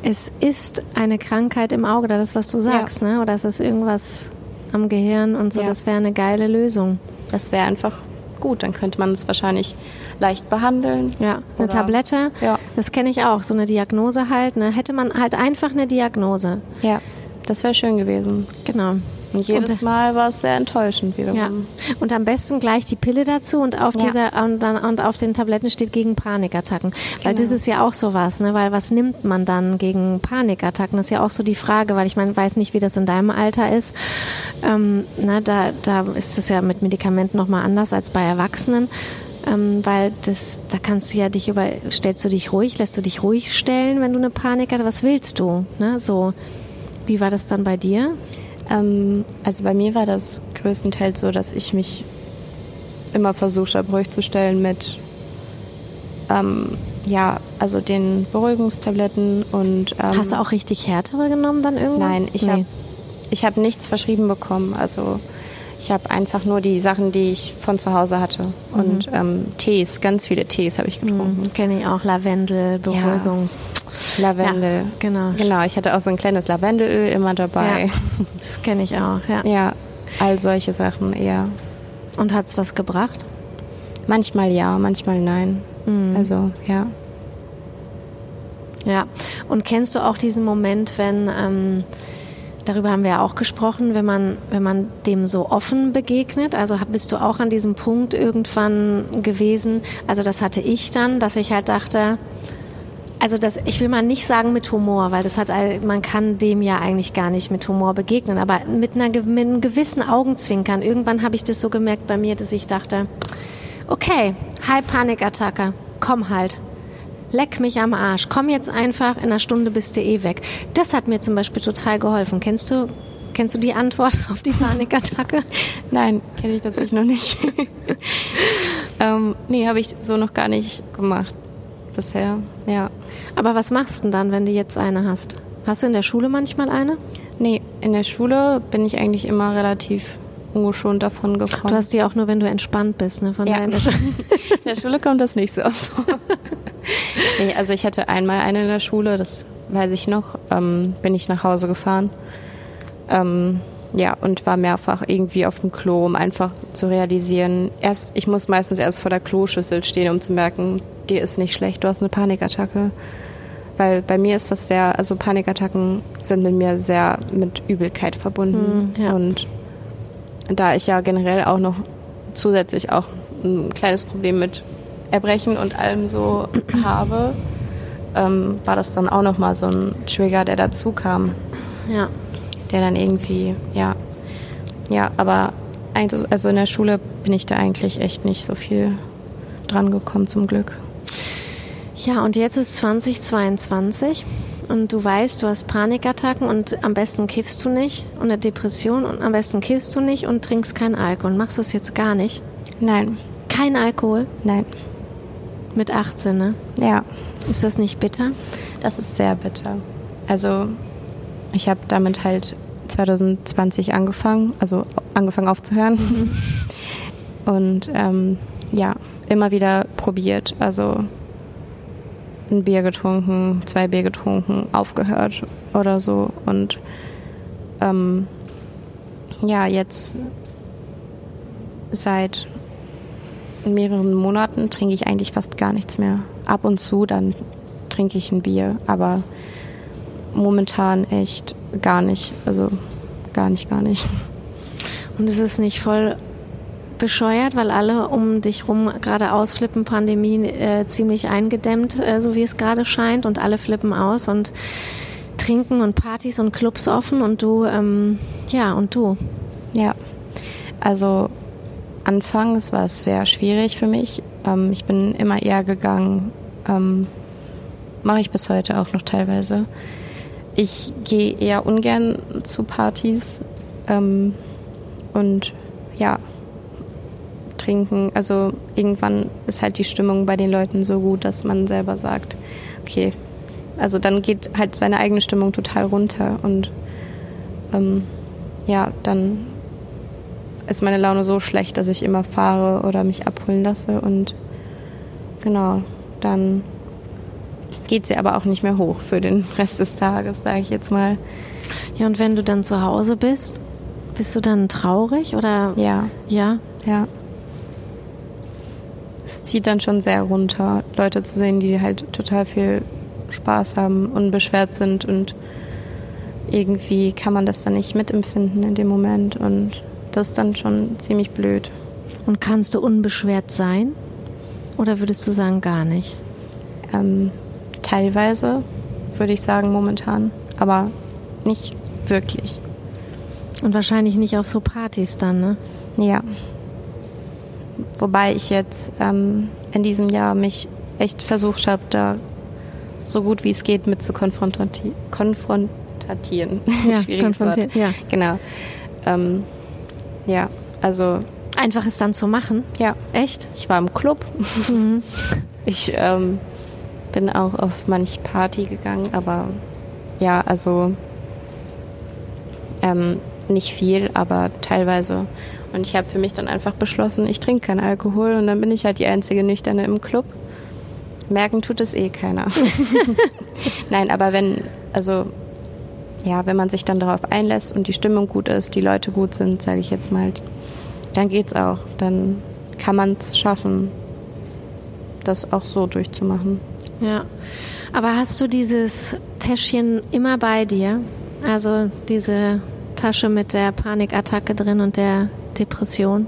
es ist eine Krankheit im Auge, das, was du sagst, ne? Oder es ist irgendwas am Gehirn und so, Ja. das wäre eine geile Lösung. das wäre einfach gut, dann könnte man es wahrscheinlich leicht behandeln. Ja, eine Oder- Tablette, Ja. das kenne ich auch, so eine Diagnose halt, ne? Hätte man halt einfach eine Diagnose. Ja, das wäre schön gewesen. Genau. Und jedes Und- Mal war es sehr enttäuschend wiederum. Ja. Und am besten gleich die Pille dazu und auf Ja. dieser und dann und auf den Tabletten steht gegen Panikattacken. Weil Genau. das ist ja auch sowas, ne? Weil was nimmt man dann gegen Panikattacken? Das ist ja auch so die Frage, weil ich meine, weiß nicht, wie das in deinem Alter ist. Ähm, na, da, da ist es ja mit Medikamenten nochmal anders als bei Erwachsenen. Ähm, weil das, da kannst du ja dich über, stellst du dich ruhig, lässt du dich ruhig stellen, wenn du eine Panik hast, was willst du? Ne? So, wie war das dann bei dir? Ähm, also bei mir war das größtenteils so, dass ich mich immer versucht habe, ruhig zu stellen mit ähm, ja, also den Beruhigungstabletten und ähm, Hast du auch richtig härtere genommen dann irgendwann? Nein, ich habe ich hab nichts verschrieben bekommen. Also ich habe einfach nur die Sachen, die ich von zu Hause hatte. Und ähm, Tees, ganz viele Tees habe ich getrunken. Mhm, Kenne ich auch. Lavendel, Beruhigungs. Lavendel. Ja, genau. Genau, ich hatte auch so ein kleines Lavendelöl immer dabei. Ja, [laughs] das kenne ich auch, ja. Ja, all solche Sachen eher. Und hat's was gebracht? Manchmal ja, manchmal nein. Mhm. Also ja. Ja. Und kennst du auch diesen Moment, wenn, ähm, darüber haben wir ja auch gesprochen, wenn man, wenn man dem so offen begegnet? Also bist du auch an diesem Punkt irgendwann gewesen? Also das hatte ich dann, dass ich halt dachte, also das, ich will mal nicht sagen mit Humor, weil das hat, man kann dem ja eigentlich gar nicht mit Humor begegnen, aber mit, einer, mit einem gewissen Augenzwinkern. Irgendwann habe ich das so gemerkt bei mir, dass ich dachte, okay, High Panikattacke, komm halt. Leck mich am Arsch. Komm jetzt einfach, in einer Stunde bist du eh weg. Das hat mir zum Beispiel total geholfen. Kennst du, kennst du die Antwort auf die Panikattacke? [laughs] Nein, kenne ich tatsächlich noch nicht. [laughs] ähm, nee, habe ich so noch gar nicht gemacht bisher. Ja. Aber was machst du denn dann, wenn du jetzt eine hast? Hast du in der Schule manchmal eine? Nee, in der Schule bin ich eigentlich immer relativ ungeschont davon gekommen. Du hast die auch nur, wenn du entspannt bist, ne? Von Ja. daher in der Schule. In der Schule kommt das nicht so oft vor. [laughs] nee, also ich hatte einmal eine in der Schule, das weiß ich noch, ähm, bin ich nach Hause gefahren. Ähm, ja, und war mehrfach irgendwie auf dem Klo, um einfach zu realisieren, erst, ich muss meistens erst vor der Kloschüssel stehen, um zu merken, dir ist nicht schlecht, du hast eine Panikattacke. Weil bei mir ist das sehr, also Panikattacken sind mit mir sehr mit Übelkeit verbunden. Hm, ja. Und da ich ja generell auch noch zusätzlich auch ein kleines Problem mit Erbrechen und allem so habe, ähm, war das dann auch nochmal so ein Trigger, der dazu kam, Ja. der dann irgendwie, ja, ja, aber eigentlich, also in der Schule bin ich da eigentlich echt nicht so viel dran gekommen zum Glück. Ja, und jetzt ist 2022 und du weißt, du hast Panikattacken und am besten kiffst du nicht und eine Depression und am besten kiffst du nicht und trinkst keinen Alkohol. Und machst das jetzt gar nicht. Nein, Kein Alkohol nein, mit 18, ne? Ja. Ist das nicht bitter? Das ist sehr bitter. Also ich habe damit halt 2020 angefangen, also angefangen aufzuhören. Mhm. [laughs] Und ähm, ja, immer wieder probiert. Also ein Bier getrunken, zwei Bier getrunken, aufgehört oder so. Und ähm, ja, jetzt seit mehreren Monaten trinke ich eigentlich fast gar nichts mehr. Ab und zu dann trinke ich ein Bier, aber momentan echt gar nicht. Also gar nicht, gar nicht. Und es ist nicht voll bescheuert, weil alle um dich rum gerade ausflippen, Pandemie äh, ziemlich eingedämmt, äh, so wie es gerade scheint, und alle flippen aus und trinken und Partys und Clubs offen und du, ähm, ja, und du. Ja, also anfangs war es sehr schwierig für mich. Ähm, ich bin immer eher gegangen, ähm, mache ich bis heute auch noch teilweise. Ich gehe eher ungern zu Partys ähm, und ja, trinken. Also irgendwann ist halt die Stimmung bei den Leuten so gut, dass man selber sagt, okay, also dann geht halt seine eigene Stimmung total runter und ähm, ja, dann ist meine Laune so schlecht, dass ich immer fahre oder mich abholen lasse und genau, dann geht sie aber auch nicht mehr hoch für den [laughs] Rest des Tages, sage ich jetzt mal. Ja, und wenn du dann zu Hause bist, bist du dann traurig oder? Ja. Ja? Ja. Es zieht dann schon sehr runter, Leute zu sehen, die halt total viel Spaß haben, unbeschwert sind und irgendwie kann man das dann nicht mitempfinden in dem Moment und das ist dann schon ziemlich blöd. Und kannst du unbeschwert sein? Oder würdest du sagen, gar nicht? Ähm, teilweise, würde ich sagen, momentan. Aber nicht wirklich. Und wahrscheinlich nicht auf so Partys dann, ne? Ja. Wobei ich jetzt ähm, in diesem Jahr mich echt versucht habe, da so gut wie es geht mit zu konfrontati konfrontatieren. [laughs] Ja, Schwieriges Wort. Ja. Genau. Ähm, ja, also. Einfach es dann zu machen? Ja. Echt? Ich war im Club. Mhm. [laughs] Ich ähm, bin auch auf manch Party gegangen, aber ja, also ähm, nicht viel, aber teilweise. Und ich habe für mich dann einfach beschlossen, ich trinke keinen Alkohol und dann bin ich halt die einzige Nüchterne im Club. Merken tut es eh keiner. [laughs] [laughs] Nein, aber wenn, also ja, wenn man sich dann darauf einlässt und die Stimmung gut ist, die Leute gut sind, sage ich jetzt mal, dann geht's auch. Dann kann man es schaffen, das auch so durchzumachen. Ja. Aber hast du dieses Täschchen immer bei dir? Also diese Tasche mit der Panikattacke drin und der Depression?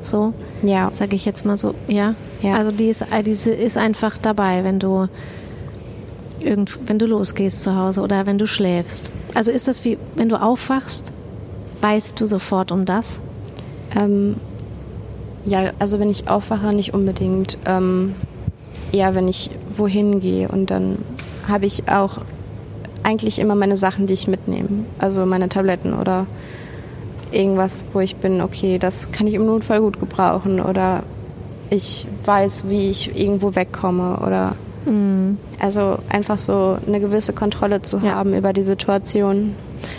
So? Ja. Sage ich jetzt mal so, ja? Ja. Also die ist, die ist einfach dabei, wenn du irgend, wenn du losgehst zu Hause oder wenn du schläfst. Also ist das wie, wenn du aufwachst, weißt du sofort um das? Ähm, ja, also wenn ich aufwache, nicht unbedingt. Ähm, eher wenn ich wohin gehe und dann habe ich auch eigentlich immer meine Sachen, die ich mitnehme. Also meine Tabletten oder irgendwas, wo ich bin, okay, das kann ich im Notfall gut gebrauchen oder ich weiß, wie ich irgendwo wegkomme oder. Also einfach so eine gewisse Kontrolle zu ja. haben über die Situation.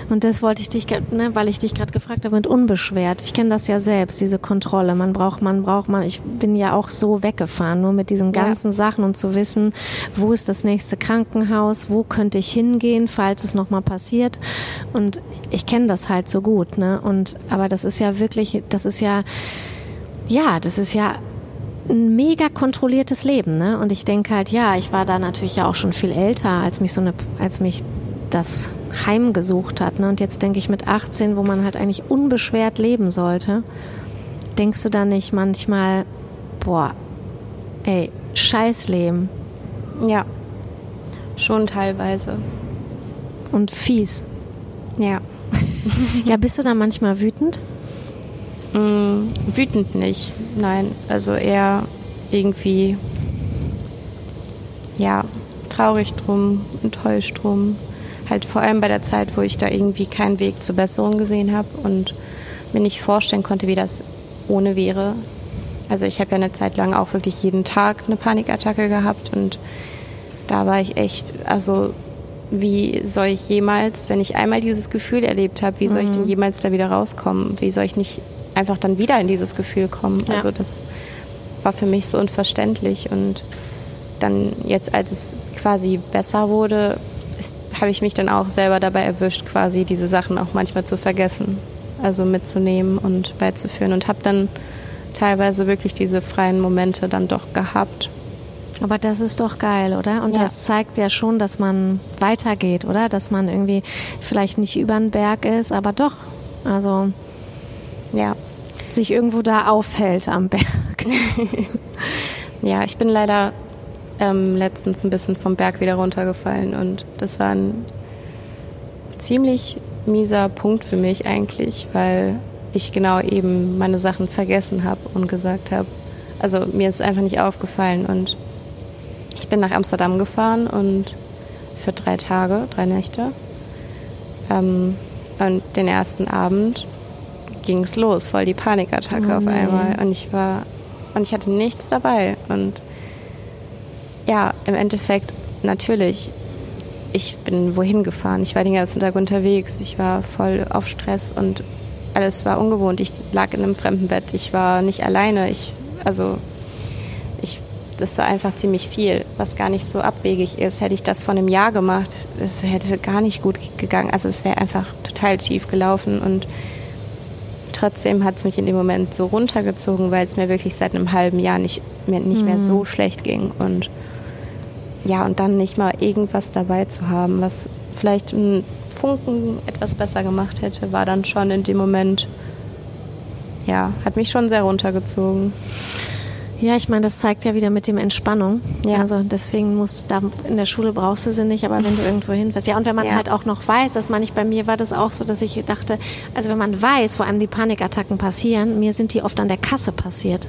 Und das wollte ich dich, ne, weil ich dich gerade gefragt habe, mit unbeschwert. Ich kenne das ja selbst, diese Kontrolle. Man braucht, man braucht, man. Ich bin ja auch so weggefahren, nur mit diesen ganzen ja. Sachen und zu wissen, wo ist das nächste Krankenhaus, wo könnte ich hingehen, falls es nochmal passiert. Und ich kenne das halt so gut, ne? Und aber das ist ja wirklich, das ist ja, ja, das ist ja ein mega kontrolliertes Leben, ne? Und ich denke halt, ja, ich war da natürlich ja auch schon viel älter, als mich so eine, als mich das heimgesucht hat. Ne? Und jetzt denke ich mit 18, wo man halt eigentlich unbeschwert leben sollte, denkst du dann nicht manchmal, boah, ey, scheiß Leben. Ja, schon teilweise. Und fies. Ja. [laughs] ja, bist du da manchmal wütend? Mm, wütend nicht, nein. Also eher irgendwie, ja, traurig drum, enttäuscht drum halt vor allem bei der Zeit, wo ich da irgendwie keinen Weg zur Besserung gesehen habe und mir nicht vorstellen konnte, wie das ohne wäre. Also ich habe ja eine Zeit lang auch wirklich jeden Tag eine Panikattacke gehabt und da war ich echt, also wie soll ich jemals, wenn ich einmal dieses Gefühl erlebt habe, wie soll ich denn mhm. jemals da wieder rauskommen? Wie soll ich nicht einfach dann wieder in dieses Gefühl kommen? Ja. Also das war für mich so unverständlich und dann jetzt, als es quasi besser wurde, habe ich mich dann auch selber dabei erwischt, quasi diese Sachen auch manchmal zu vergessen, also mitzunehmen und beizuführen und habe dann teilweise wirklich diese freien Momente dann doch gehabt. Aber das ist doch geil, oder? Und ja. das zeigt ja schon, dass man weitergeht, oder? Dass man irgendwie vielleicht nicht über den Berg ist, aber doch. Also ja. sich irgendwo da aufhält am Berg. [laughs] ja, ich bin leider ähm, letztens ein bisschen vom Berg wieder runtergefallen und das war ein ziemlich mieser Punkt für mich eigentlich, weil ich genau eben meine Sachen vergessen habe und gesagt habe, also mir ist einfach nicht aufgefallen und ich bin nach Amsterdam gefahren und für drei Tage, drei Nächte. Ähm, und den ersten Abend ging es los, voll die Panikattacke oh, auf einmal. Und ich war, und ich hatte nichts dabei. Und ja, im Endeffekt natürlich, ich bin wohin gefahren. Ich war den ganzen Tag unterwegs. Ich war voll auf Stress und alles war ungewohnt. Ich lag in einem fremden Bett. Ich war nicht alleine. Ich, also, ich, das war einfach ziemlich viel, was gar nicht so abwegig ist. Hätte ich das vor einem Jahr gemacht, es hätte gar nicht gut gegangen. Also, es wäre einfach total tief gelaufen und trotzdem hat es mich in dem Moment so runtergezogen, weil es mir wirklich seit einem halben Jahr nicht mehr, nicht mehr so mhm. schlecht ging. Und ja, und dann nicht mal irgendwas dabei zu haben, was vielleicht einen Funken etwas besser gemacht hätte, war dann schon in dem Moment, ja, hat mich schon sehr runtergezogen. Ja, ich meine, das zeigt ja wieder mit dem Entspannung. Ja. Also deswegen muss da in der Schule brauchst du sie nicht, aber wenn du [laughs] irgendwo hinfährst. Ja, und wenn man ja. halt auch noch weiß, dass man nicht bei mir war das auch so, dass ich dachte, also wenn man weiß, wo einem die Panikattacken passieren, mir sind die oft an der Kasse passiert.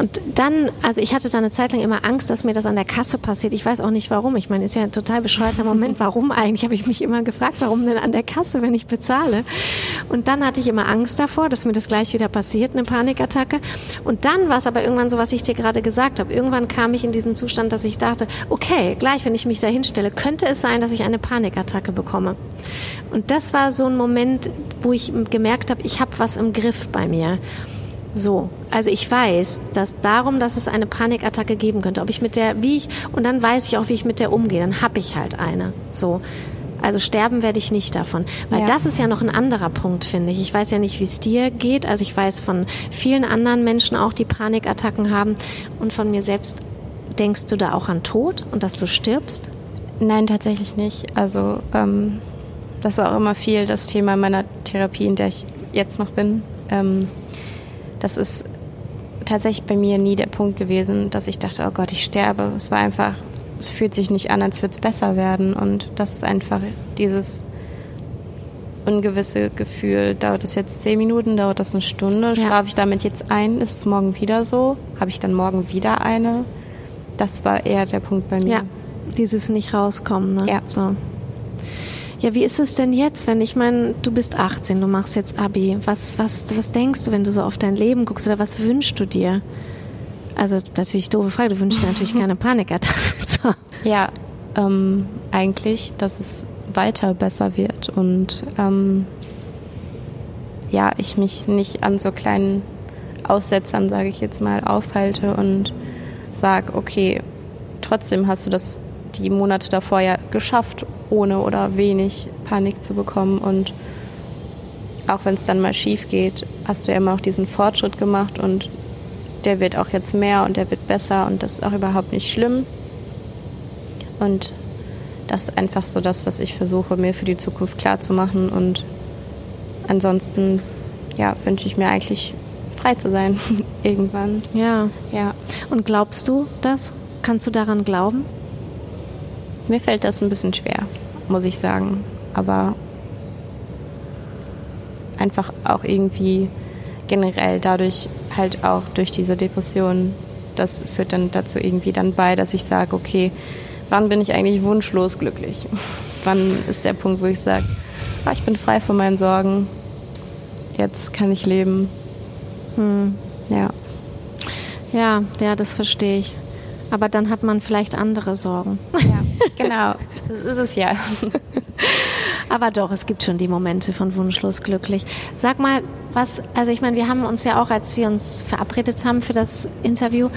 Und dann, also ich hatte da eine Zeit lang immer Angst, dass mir das an der Kasse passiert. Ich weiß auch nicht warum. Ich meine, ist ja ein total bescheuerter Moment. Warum eigentlich? Habe ich mich immer gefragt, warum denn an der Kasse, wenn ich bezahle? Und dann hatte ich immer Angst davor, dass mir das gleich wieder passiert, eine Panikattacke. Und dann war es aber irgendwann so, was ich dir gerade gesagt habe. Irgendwann kam ich in diesen Zustand, dass ich dachte, okay, gleich, wenn ich mich da hinstelle, könnte es sein, dass ich eine Panikattacke bekomme. Und das war so ein Moment, wo ich gemerkt habe, ich habe was im Griff bei mir. So, also ich weiß, dass darum, dass es eine Panikattacke geben könnte, ob ich mit der, wie ich, und dann weiß ich auch, wie ich mit der umgehe, dann habe ich halt eine. So. Also sterben werde ich nicht davon. Weil ja. das ist ja noch ein anderer Punkt, finde ich. Ich weiß ja nicht, wie es dir geht. Also ich weiß von vielen anderen Menschen auch, die Panikattacken haben. Und von mir selbst, denkst du da auch an Tod und dass du stirbst? Nein, tatsächlich nicht. Also ähm, das war auch immer viel das Thema meiner Therapie, in der ich jetzt noch bin. Ähm, das ist tatsächlich bei mir nie der Punkt gewesen, dass ich dachte, oh Gott, ich sterbe. Es war einfach, es fühlt sich nicht an, als würde es besser werden. Und das ist einfach dieses ungewisse Gefühl. Dauert es jetzt zehn Minuten, dauert das eine Stunde? Ja. Schlafe ich damit jetzt ein? Ist es morgen wieder so? Habe ich dann morgen wieder eine? Das war eher der Punkt bei mir. Ja, dieses nicht rauskommen. Ne? Ja. So. Ja, wie ist es denn jetzt, wenn ich meine, du bist 18, du machst jetzt Abi. Was, was, was denkst du, wenn du so auf dein Leben guckst oder was wünschst du dir? Also natürlich doofe Frage, du wünschst dir natürlich [laughs] keine Panikattacke. [laughs] ja, ähm, eigentlich, dass es weiter besser wird und ähm, ja, ich mich nicht an so kleinen Aussetzern, sage ich jetzt mal, aufhalte und sage, okay, trotzdem hast du das die Monate davor ja geschafft ohne oder wenig Panik zu bekommen. Und auch wenn es dann mal schief geht, hast du ja immer auch diesen Fortschritt gemacht und der wird auch jetzt mehr und der wird besser und das ist auch überhaupt nicht schlimm. Und das ist einfach so das, was ich versuche, mir für die Zukunft klarzumachen. Und ansonsten, ja, wünsche ich mir eigentlich frei zu sein [laughs] irgendwann. Ja. Ja. Und glaubst du das? Kannst du daran glauben? Mir fällt das ein bisschen schwer, muss ich sagen. Aber einfach auch irgendwie generell dadurch halt auch durch diese Depression, das führt dann dazu irgendwie dann bei, dass ich sage, okay, wann bin ich eigentlich wunschlos glücklich? [laughs] wann ist der Punkt, wo ich sage, ah, ich bin frei von meinen Sorgen, jetzt kann ich leben. Hm. Ja. Ja, ja, das verstehe ich. Aber dann hat man vielleicht andere Sorgen. Ja, genau. Das ist es ja. Aber doch, es gibt schon die Momente von wunschlos glücklich. Sag mal, was, also ich meine, wir haben uns ja auch, als wir uns verabredet haben für das Interview,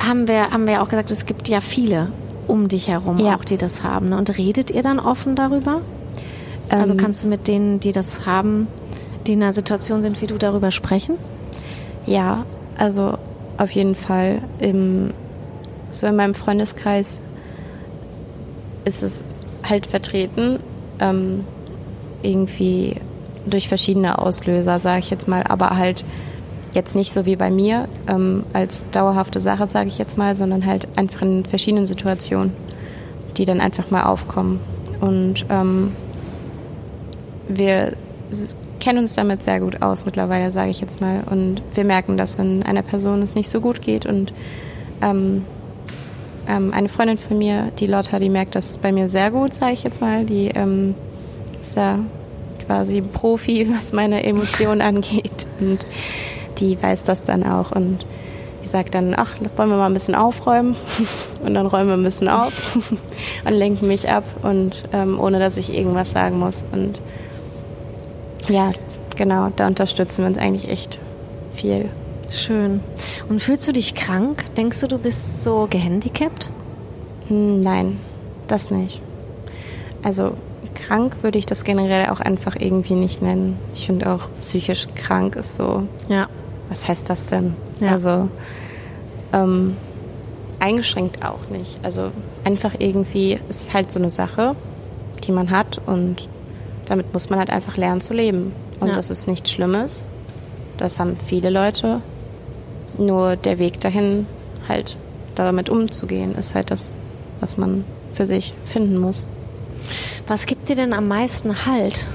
haben wir, haben wir auch gesagt, es gibt ja viele um dich herum Ja. auch, die das haben. Und redet ihr dann offen darüber? also Ähm, kannst du mit denen, die das haben, die in einer Situation sind wie du, darüber sprechen? Ja, also auf jeden Fall. Im, so in meinem Freundeskreis ist es halt vertreten, ähm, irgendwie durch verschiedene Auslöser, sage ich jetzt mal, aber halt jetzt nicht so wie bei mir ähm, als dauerhafte Sache, sage ich jetzt mal, sondern halt einfach in verschiedenen Situationen, die dann einfach mal aufkommen. Und ähm, wir kennen uns damit sehr gut aus mittlerweile, sage ich jetzt mal. Und wir merken, dass wenn einer Person es nicht so gut geht und ähm, ähm, eine Freundin von mir, die Lotta, die merkt das bei mir sehr gut, sage ich jetzt mal. Die ähm, ist ja quasi Profi, [laughs] was meine Emotionen [laughs] angeht. Und die weiß das dann auch. Und die sagt dann, ach, wollen wir mal ein bisschen aufräumen? [laughs] Und dann räumen wir ein bisschen auf und lenken mich ab und ähm, ohne dass ich irgendwas sagen muss. Und ja, genau, da unterstützen wir uns eigentlich echt viel. Schön. Und fühlst du dich krank? Denkst du, du bist so gehandicapt? Hm, Nein, das nicht. Also krank würde ich das generell auch einfach irgendwie nicht nennen. Ich finde auch psychisch krank ist so, Ja. was heißt das denn? Ja. Also ähm, eingeschränkt auch nicht. Also einfach irgendwie ist halt so eine Sache, die man hat und damit muss man halt einfach lernen zu leben. Und Ja. das ist nichts Schlimmes. Das haben viele Leute. Nur der Weg dahin, halt damit umzugehen, ist halt das, was man für sich finden muss. Was gibt dir denn am meisten Halt?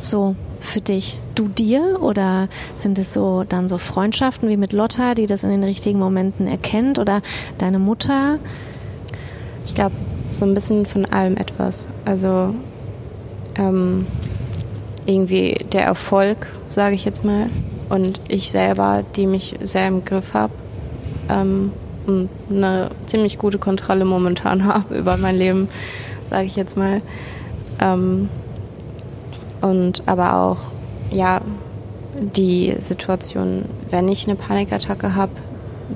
So für dich? Du dir oder sind es so dann so Freundschaften wie mit Lotta, die das in den richtigen Momenten erkennt oder deine Mutter? Ich glaube, so ein bisschen von allem etwas. Also ähm, irgendwie der Erfolg, sage ich jetzt mal, und ich selber, die mich sehr im Griff habe ähm, und eine ziemlich gute Kontrolle momentan [laughs] habe über mein Leben, sage ich jetzt mal. Ähm, und aber auch, ja, die Situation, wenn ich eine Panikattacke habe,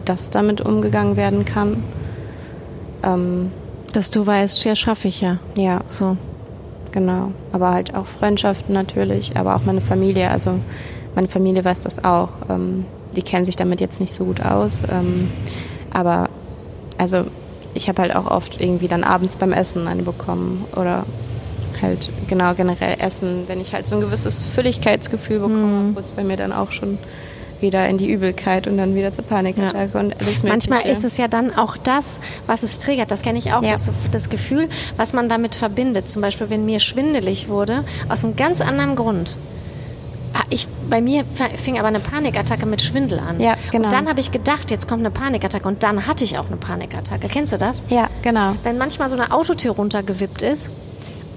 dass damit umgegangen werden kann. Ähm, Dass du weißt, ja, schaffe ich ja. ja, So. genau. Aber halt auch Freundschaften natürlich, aber auch meine Familie. Also meine Familie weiß das auch. Ähm, die kennen sich damit jetzt nicht so gut aus. Ähm, aber also ich habe halt auch oft irgendwie dann abends beim Essen eine bekommen oder halt genau generell Essen, wenn ich halt so ein gewisses Fülligkeitsgefühl bekomme, wurde es bei mir dann auch schon wieder in die Übelkeit und dann wieder zur Panikattacke und alles Manchmal ist es ja dann auch das, was es triggert. Das kenne ich auch. Ja. Das, das Gefühl, was man damit verbindet. Zum Beispiel, wenn mir schwindelig wurde, aus einem ganz anderen Grund. Ah, Ich, bei mir fing aber eine Panikattacke mit Schwindel an. Ja, genau. Und dann habe ich gedacht, jetzt kommt eine Panikattacke. Und dann hatte ich auch eine Panikattacke. Kennst du das? ja, genau. Wenn manchmal so eine Autotür runtergewippt ist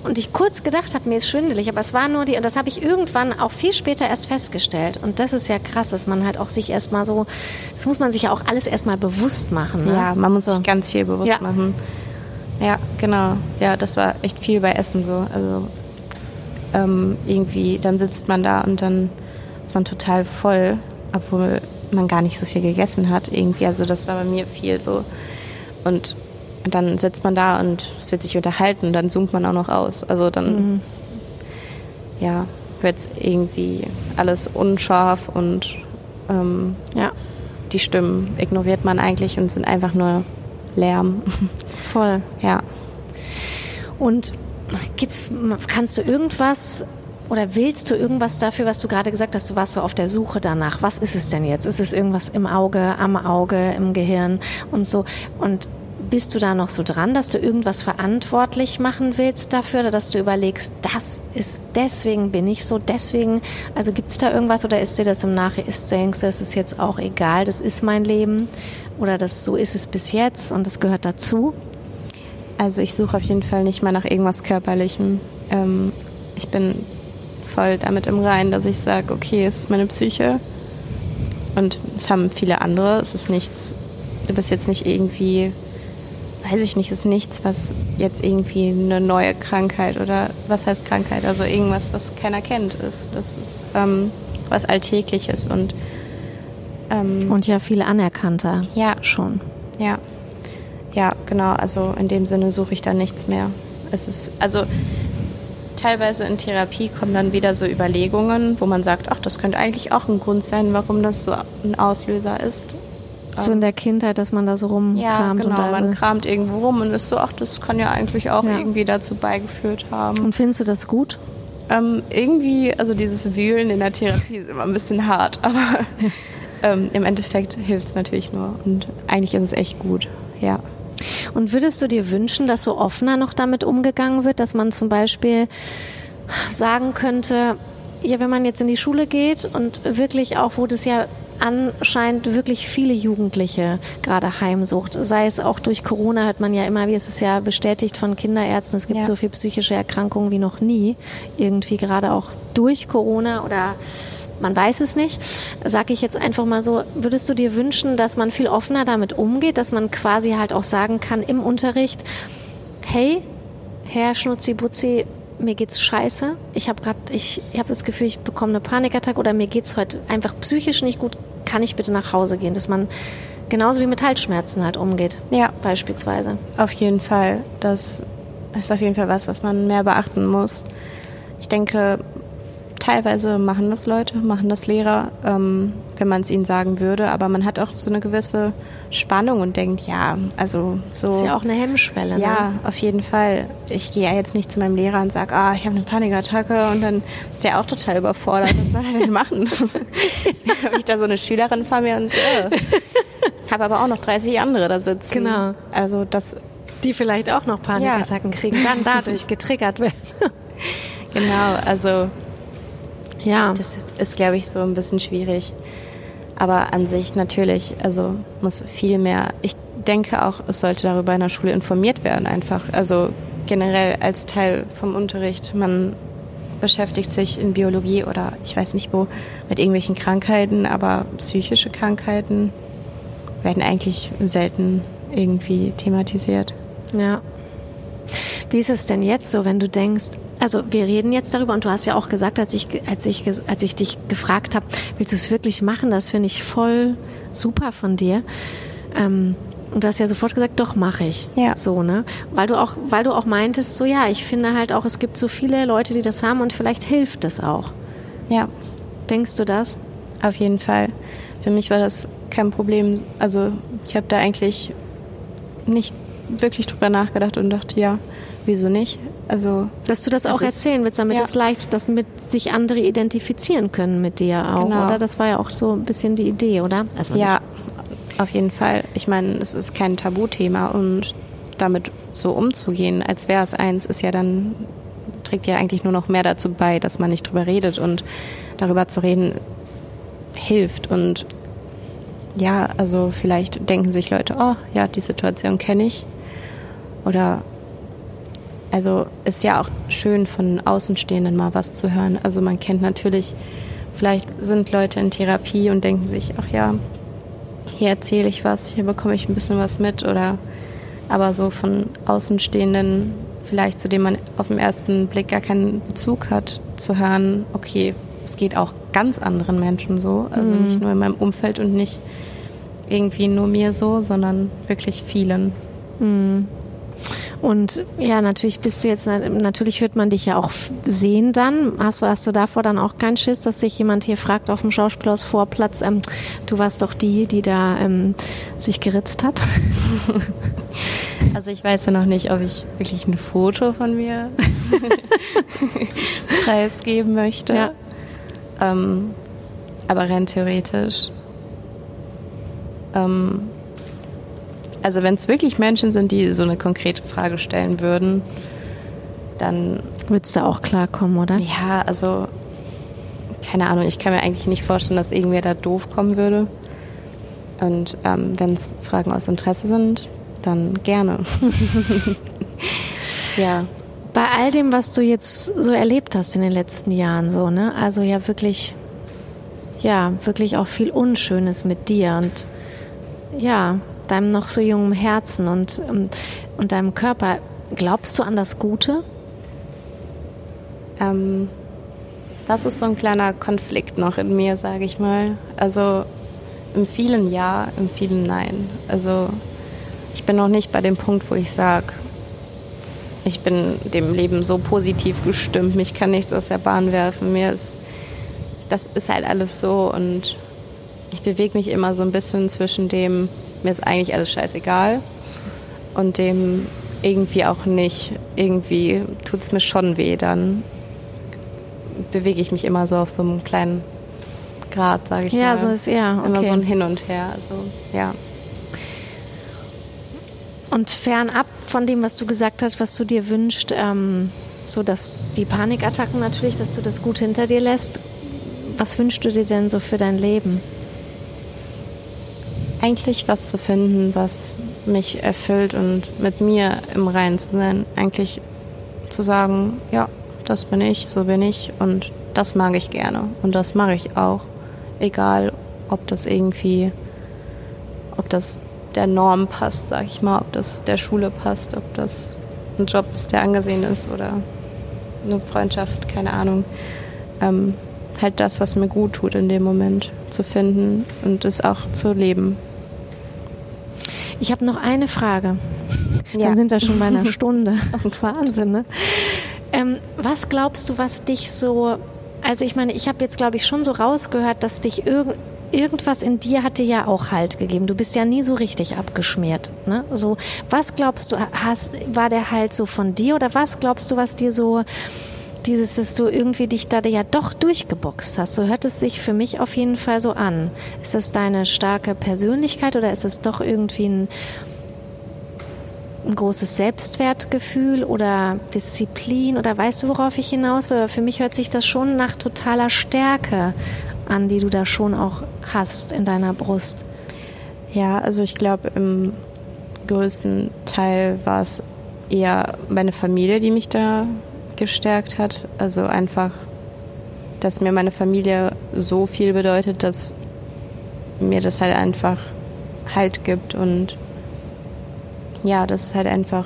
und ich kurz gedacht habe, mir ist schwindelig, aber es war nur die, und das habe ich irgendwann auch viel später erst festgestellt. Und das ist ja krass, dass man halt auch sich erstmal so, das muss man sich ja auch alles erstmal bewusst machen. Ne? Ja, man muss so. sich ganz viel bewusst Ja. machen. Ja, genau. Ja, das war echt viel bei Essen so. Also ähm, irgendwie, dann sitzt man da und dann ist man total voll, obwohl man gar nicht so viel gegessen hat irgendwie. Also das war bei mir viel so. Und dann sitzt man da und es wird sich unterhalten, dann zoomt man auch noch aus. Also dann, ja, wird irgendwie alles unscharf und ähm, Ja, die Stimmen ignoriert man eigentlich und sind einfach nur Lärm. [laughs] voll. ja. Und gibt, kannst du irgendwas oder willst du irgendwas dafür, was du gerade gesagt hast, du warst so auf der Suche danach? Was ist es denn jetzt? Ist es irgendwas im Auge, am Auge, im Gehirn und so? Und bist du da noch so dran, dass du irgendwas verantwortlich machen willst dafür oder dass du überlegst, das ist, deswegen bin ich so, deswegen, also gibt es da irgendwas oder ist dir das im Nachhinein, denkst du, es ist jetzt auch egal, das ist mein Leben oder das, so ist es bis jetzt und das gehört dazu? Also ich suche auf jeden Fall nicht mal nach irgendwas Körperlichem. Ähm, ich bin voll damit im Reinen, dass ich sage, okay, es ist meine Psyche Und es haben viele andere. Es ist nichts, du bist jetzt nicht irgendwie, weiß ich nicht, es ist nichts, was jetzt irgendwie eine neue Krankheit oder was heißt Krankheit? Also irgendwas, was keiner kennt, ist. Das ist ähm, was Alltägliches und ähm, und ja viel anerkannter. Ja, schon. Ja, ja, genau. Also in dem Sinne suche ich da nichts mehr. Es ist also teilweise in Therapie kommen dann wieder so Überlegungen, wo man sagt, ach, das könnte eigentlich auch ein Grund sein, warum das so ein Auslöser ist. So in der Kindheit, dass man da so rumkramt. Ja, genau, und man kramt irgendwo rum und ist so, ach, das kann ja eigentlich auch ja. irgendwie dazu beigeführt haben. Und findest du das gut? Ähm, irgendwie, also dieses Wühlen in der Therapie ist immer ein bisschen hart, [laughs] aber ähm, im Endeffekt hilft es natürlich nur. Und eigentlich ist es echt gut, ja. Und würdest du dir wünschen, dass so offener noch damit umgegangen wird, dass man zum Beispiel sagen könnte, ja, wenn man jetzt in die Schule geht und wirklich auch, wo das ja anscheinend wirklich viele Jugendliche gerade heimsucht. Sei es auch durch Corona, hört man ja immer, wie es ist ja bestätigt von Kinderärzten, es gibt ja. so viel psychische Erkrankungen wie noch nie. Irgendwie gerade auch durch Corona oder man weiß es nicht. Sage ich jetzt einfach mal so, würdest du dir wünschen, dass man viel offener damit umgeht, dass man quasi halt auch sagen kann im Unterricht, hey, Herr Schnutzi-Butzi, mir geht's scheiße. Ich habe gerade, ich, ich habe das Gefühl, ich bekomme eine Panikattacke oder mir geht's heute einfach psychisch nicht gut. Kann ich bitte nach Hause gehen? Dass man genauso wie mit Halsschmerzen halt umgeht. Ja. Beispielsweise. Auf jeden Fall. Das ist auf jeden Fall was, was man mehr beachten muss. Ich denke, teilweise machen das Leute, machen das Lehrer, ähm, wenn man es ihnen sagen würde, aber man hat auch so eine gewisse Spannung und denkt, ja, also so. Das ist ja auch eine Hemmschwelle. Ja, ne? auf jeden Fall. Ich gehe ja jetzt nicht zu meinem Lehrer und sage, ah, ich habe eine Panikattacke und dann ist der auch total überfordert. Was soll er denn machen? [laughs] habe ich da so eine Schülerin vor mir und äh, habe aber auch noch 30 andere da sitzen. Genau. Also das. Die vielleicht auch noch Panikattacken ja. kriegen, dann dadurch [laughs] getriggert werden. genau, also ja. Das ist, ist glaube ich, so ein bisschen schwierig. Aber an sich natürlich, also muss viel mehr. Ich denke auch, es sollte darüber in der Schule informiert werden, einfach. Also generell als Teil vom Unterricht. Man beschäftigt sich in Biologie oder ich weiß nicht wo mit irgendwelchen Krankheiten, aber psychische Krankheiten werden eigentlich selten irgendwie thematisiert. Ja. Wie ist es denn jetzt so, wenn du denkst, also wir reden jetzt darüber und du hast ja auch gesagt, als ich, als ich, als ich dich gefragt habe, willst du es wirklich machen? Das finde ich voll super von dir. Ähm, und du hast ja sofort gesagt, doch mache ich. Ja. So, ne? Weil du auch, weil du auch meintest, so ja, ich finde halt auch, es gibt so viele Leute, die das haben und vielleicht hilft es auch. Ja. Denkst du das? Auf jeden Fall. Für mich war das kein Problem. Also ich habe da eigentlich nicht wirklich drüber nachgedacht und dachte, ja, wieso nicht? Also, dass du das, das auch erzählen willst, damit ja. es leicht, dass mit sich andere identifizieren können mit dir auch, genau. oder? Das war ja auch so ein bisschen die Idee, oder? Also ja, nicht. auf jeden Fall. Ich meine, es ist kein Tabuthema und damit so umzugehen, als wäre es eins, ist ja dann trägt ja eigentlich nur noch mehr dazu bei, dass man nicht drüber redet und darüber zu reden hilft und ja, also vielleicht denken sich Leute, oh ja, die Situation kenne ich oder also ist ja auch schön von Außenstehenden mal was zu hören. Also man kennt natürlich, vielleicht sind Leute in Therapie und denken sich, ach ja, hier erzähle ich was, hier bekomme ich ein bisschen was mit oder aber so von Außenstehenden, vielleicht zu dem man auf den ersten Blick gar keinen Bezug hat, zu hören, okay, es geht auch ganz anderen Menschen so, also mhm. nicht nur in meinem Umfeld und nicht irgendwie nur mir so, sondern wirklich vielen. Mhm. Und ja, natürlich bist du jetzt, natürlich wird man dich ja auch sehen dann. Hast du, hast du davor dann auch keinen Schiss, dass sich jemand hier fragt auf dem Schauspielersvorplatz, ähm, du warst doch die, die da ähm, sich geritzt hat? [laughs] Also ich weiß ja noch nicht, ob ich wirklich ein Foto von mir [laughs] preisgeben möchte. Ja. Ähm, aber rein theoretisch ähm, also wenn es wirklich Menschen sind, die so eine konkrete Frage stellen würden, dann... Würdest du auch klarkommen, oder? Ja, also keine Ahnung, ich kann mir eigentlich nicht vorstellen, dass irgendwer da doof kommen würde. Und ähm, wenn es Fragen aus Interesse sind, dann gerne. [laughs] ja. Bei all dem, was du jetzt so erlebt hast in den letzten Jahren, so, ne? Also ja wirklich ja, wirklich auch viel Unschönes mit dir und ja, deinem noch so jungen Herzen und, und deinem Körper. Glaubst du an das Gute? Ähm, das ist so ein kleiner Konflikt noch in mir, sage ich mal. Also im vielen Ja, im vielen Nein. Also ich bin noch nicht bei dem Punkt, wo ich sage, ich bin dem Leben so positiv gestimmt, mich kann nichts aus der Bahn werfen. Mir ist, das ist halt alles so und ich bewege mich immer so ein bisschen zwischen dem, mir ist eigentlich alles scheißegal und dem irgendwie auch nicht. Irgendwie tut es mir schon weh, dann bewege ich mich immer so auf so einem kleinen Grad, sage ich ja, mal. Ja, so ist ja. Okay. Immer so ein Hin und Her. Also, ja. Und fernab von dem, was du gesagt hast, was du dir wünschst, ähm, so dass die Panikattacken natürlich, dass du das gut hinter dir lässt. Was wünschst du dir denn so für dein Leben? Eigentlich was zu finden, was mich erfüllt und mit mir im Reinen zu sein. Eigentlich zu sagen, ja, das bin ich, so bin ich und das mag ich gerne und das mache ich auch. Egal, ob das irgendwie, ob das der Norm passt, sag ich mal, ob das der Schule passt, ob das ein Job ist, der angesehen ist oder eine Freundschaft, keine Ahnung. Ähm, halt das, was mir gut tut in dem Moment zu finden und es auch zu leben. Ich habe noch eine Frage. Ja. Dann sind wir schon bei einer [laughs] Stunde. Wahnsinn, ne? Ähm, was glaubst du, was dich so also ich meine, ich habe jetzt, glaube ich, schon so rausgehört, dass dich irgend irgendwas in dir hatte ja auch Halt gegeben. Du bist ja nie so richtig abgeschmiert. Ne? So, was glaubst du, hast, war der Halt so von dir oder was glaubst du, was dir so dieses, dass du irgendwie dich da ja doch durchgeboxt hast. So hört es sich für mich auf jeden Fall so an. Ist das deine starke Persönlichkeit oder ist es doch irgendwie ein, ein großes Selbstwertgefühl oder Disziplin oder weißt du, worauf ich hinaus will? Für mich hört sich das schon nach totaler Stärke an, die du da schon auch hast in deiner Brust? Ja, also ich glaube, im größten Teil war es eher meine Familie, die mich da gestärkt hat. Also einfach, dass mir meine Familie so viel bedeutet, dass mir das halt einfach Halt gibt und ja, dass es halt einfach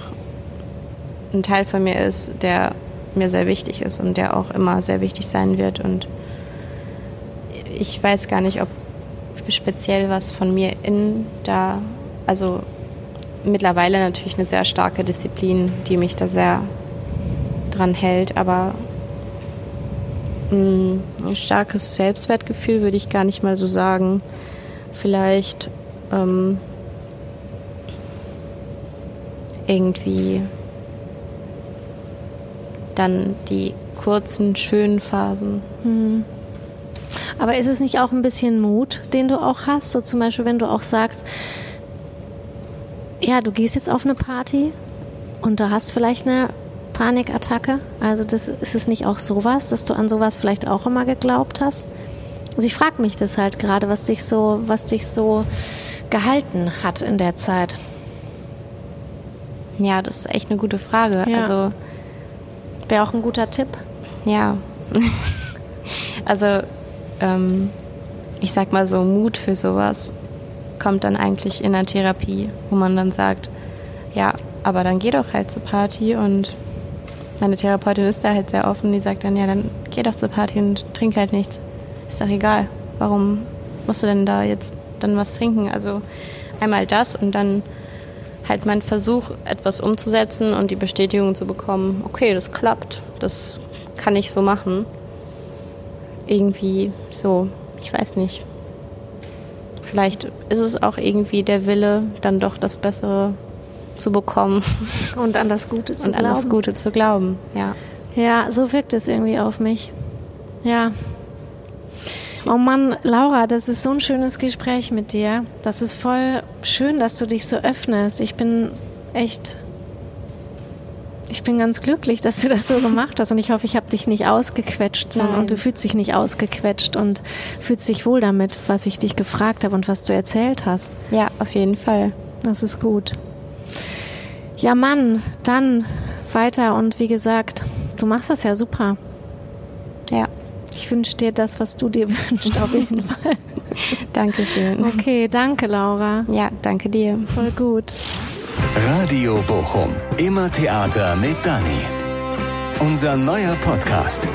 ein Teil von mir ist, der mir sehr wichtig ist und der auch immer sehr wichtig sein wird und ich weiß gar nicht, ob speziell was von mir in da, also mittlerweile natürlich eine sehr starke Disziplin, die mich da sehr dran hält, aber mm, ein starkes Selbstwertgefühl würde ich gar nicht mal so sagen. Vielleicht ähm, irgendwie dann die kurzen, schönen Phasen. Mhm. Aber ist es nicht auch ein bisschen Mut, den du auch hast? So zum Beispiel, wenn du auch sagst, ja, du gehst jetzt auf eine Party und du hast vielleicht eine Panikattacke. Also das, ist es nicht auch sowas, dass du an sowas vielleicht auch immer geglaubt hast? Also ich frage mich das halt gerade, was dich so, was dich so gehalten hat in der Zeit. Ja, das ist echt eine gute Frage. Ja. Also wäre auch ein guter Tipp. Ja. [laughs] also ähm, ich sag mal so, Mut für sowas kommt dann eigentlich in der Therapie, wo man dann sagt, ja, aber dann geh doch halt zur Party und meine Therapeutin ist da halt sehr offen, die sagt dann, ja, dann geh doch zur Party und trink halt nichts. Ist doch egal. Warum musst du denn da jetzt dann was trinken? Also einmal das und dann halt mein Versuch, etwas umzusetzen und die Bestätigung zu bekommen, okay, das klappt, das kann ich so machen irgendwie so, ich weiß nicht. Vielleicht ist es auch irgendwie der Wille, dann doch das Bessere zu bekommen. Und an das Gute zu Und glauben. an das Gute zu glauben, ja. Ja, so wirkt es irgendwie auf mich. Ja. Oh Mann, Laura, das ist so ein schönes Gespräch mit dir. Das ist voll schön, dass du dich so öffnest. Ich bin echt ich bin ganz glücklich, dass du das so gemacht hast und ich hoffe, ich habe dich nicht ausgequetscht sondern und du fühlst dich nicht ausgequetscht und fühlst dich wohl damit, was ich dich gefragt habe und was du erzählt hast. Ja, auf jeden Fall. Das ist gut. Ja, Mann, dann weiter und wie gesagt, du machst das ja super. Ja, Ich wünsche dir das, was du dir [laughs] wünschst, auf jeden Fall. [laughs] Dankeschön. Okay, danke, Laura. Ja, danke dir. Voll gut. Radio Bochum. Immer Theater mit Dani. Unser neuer Podcast.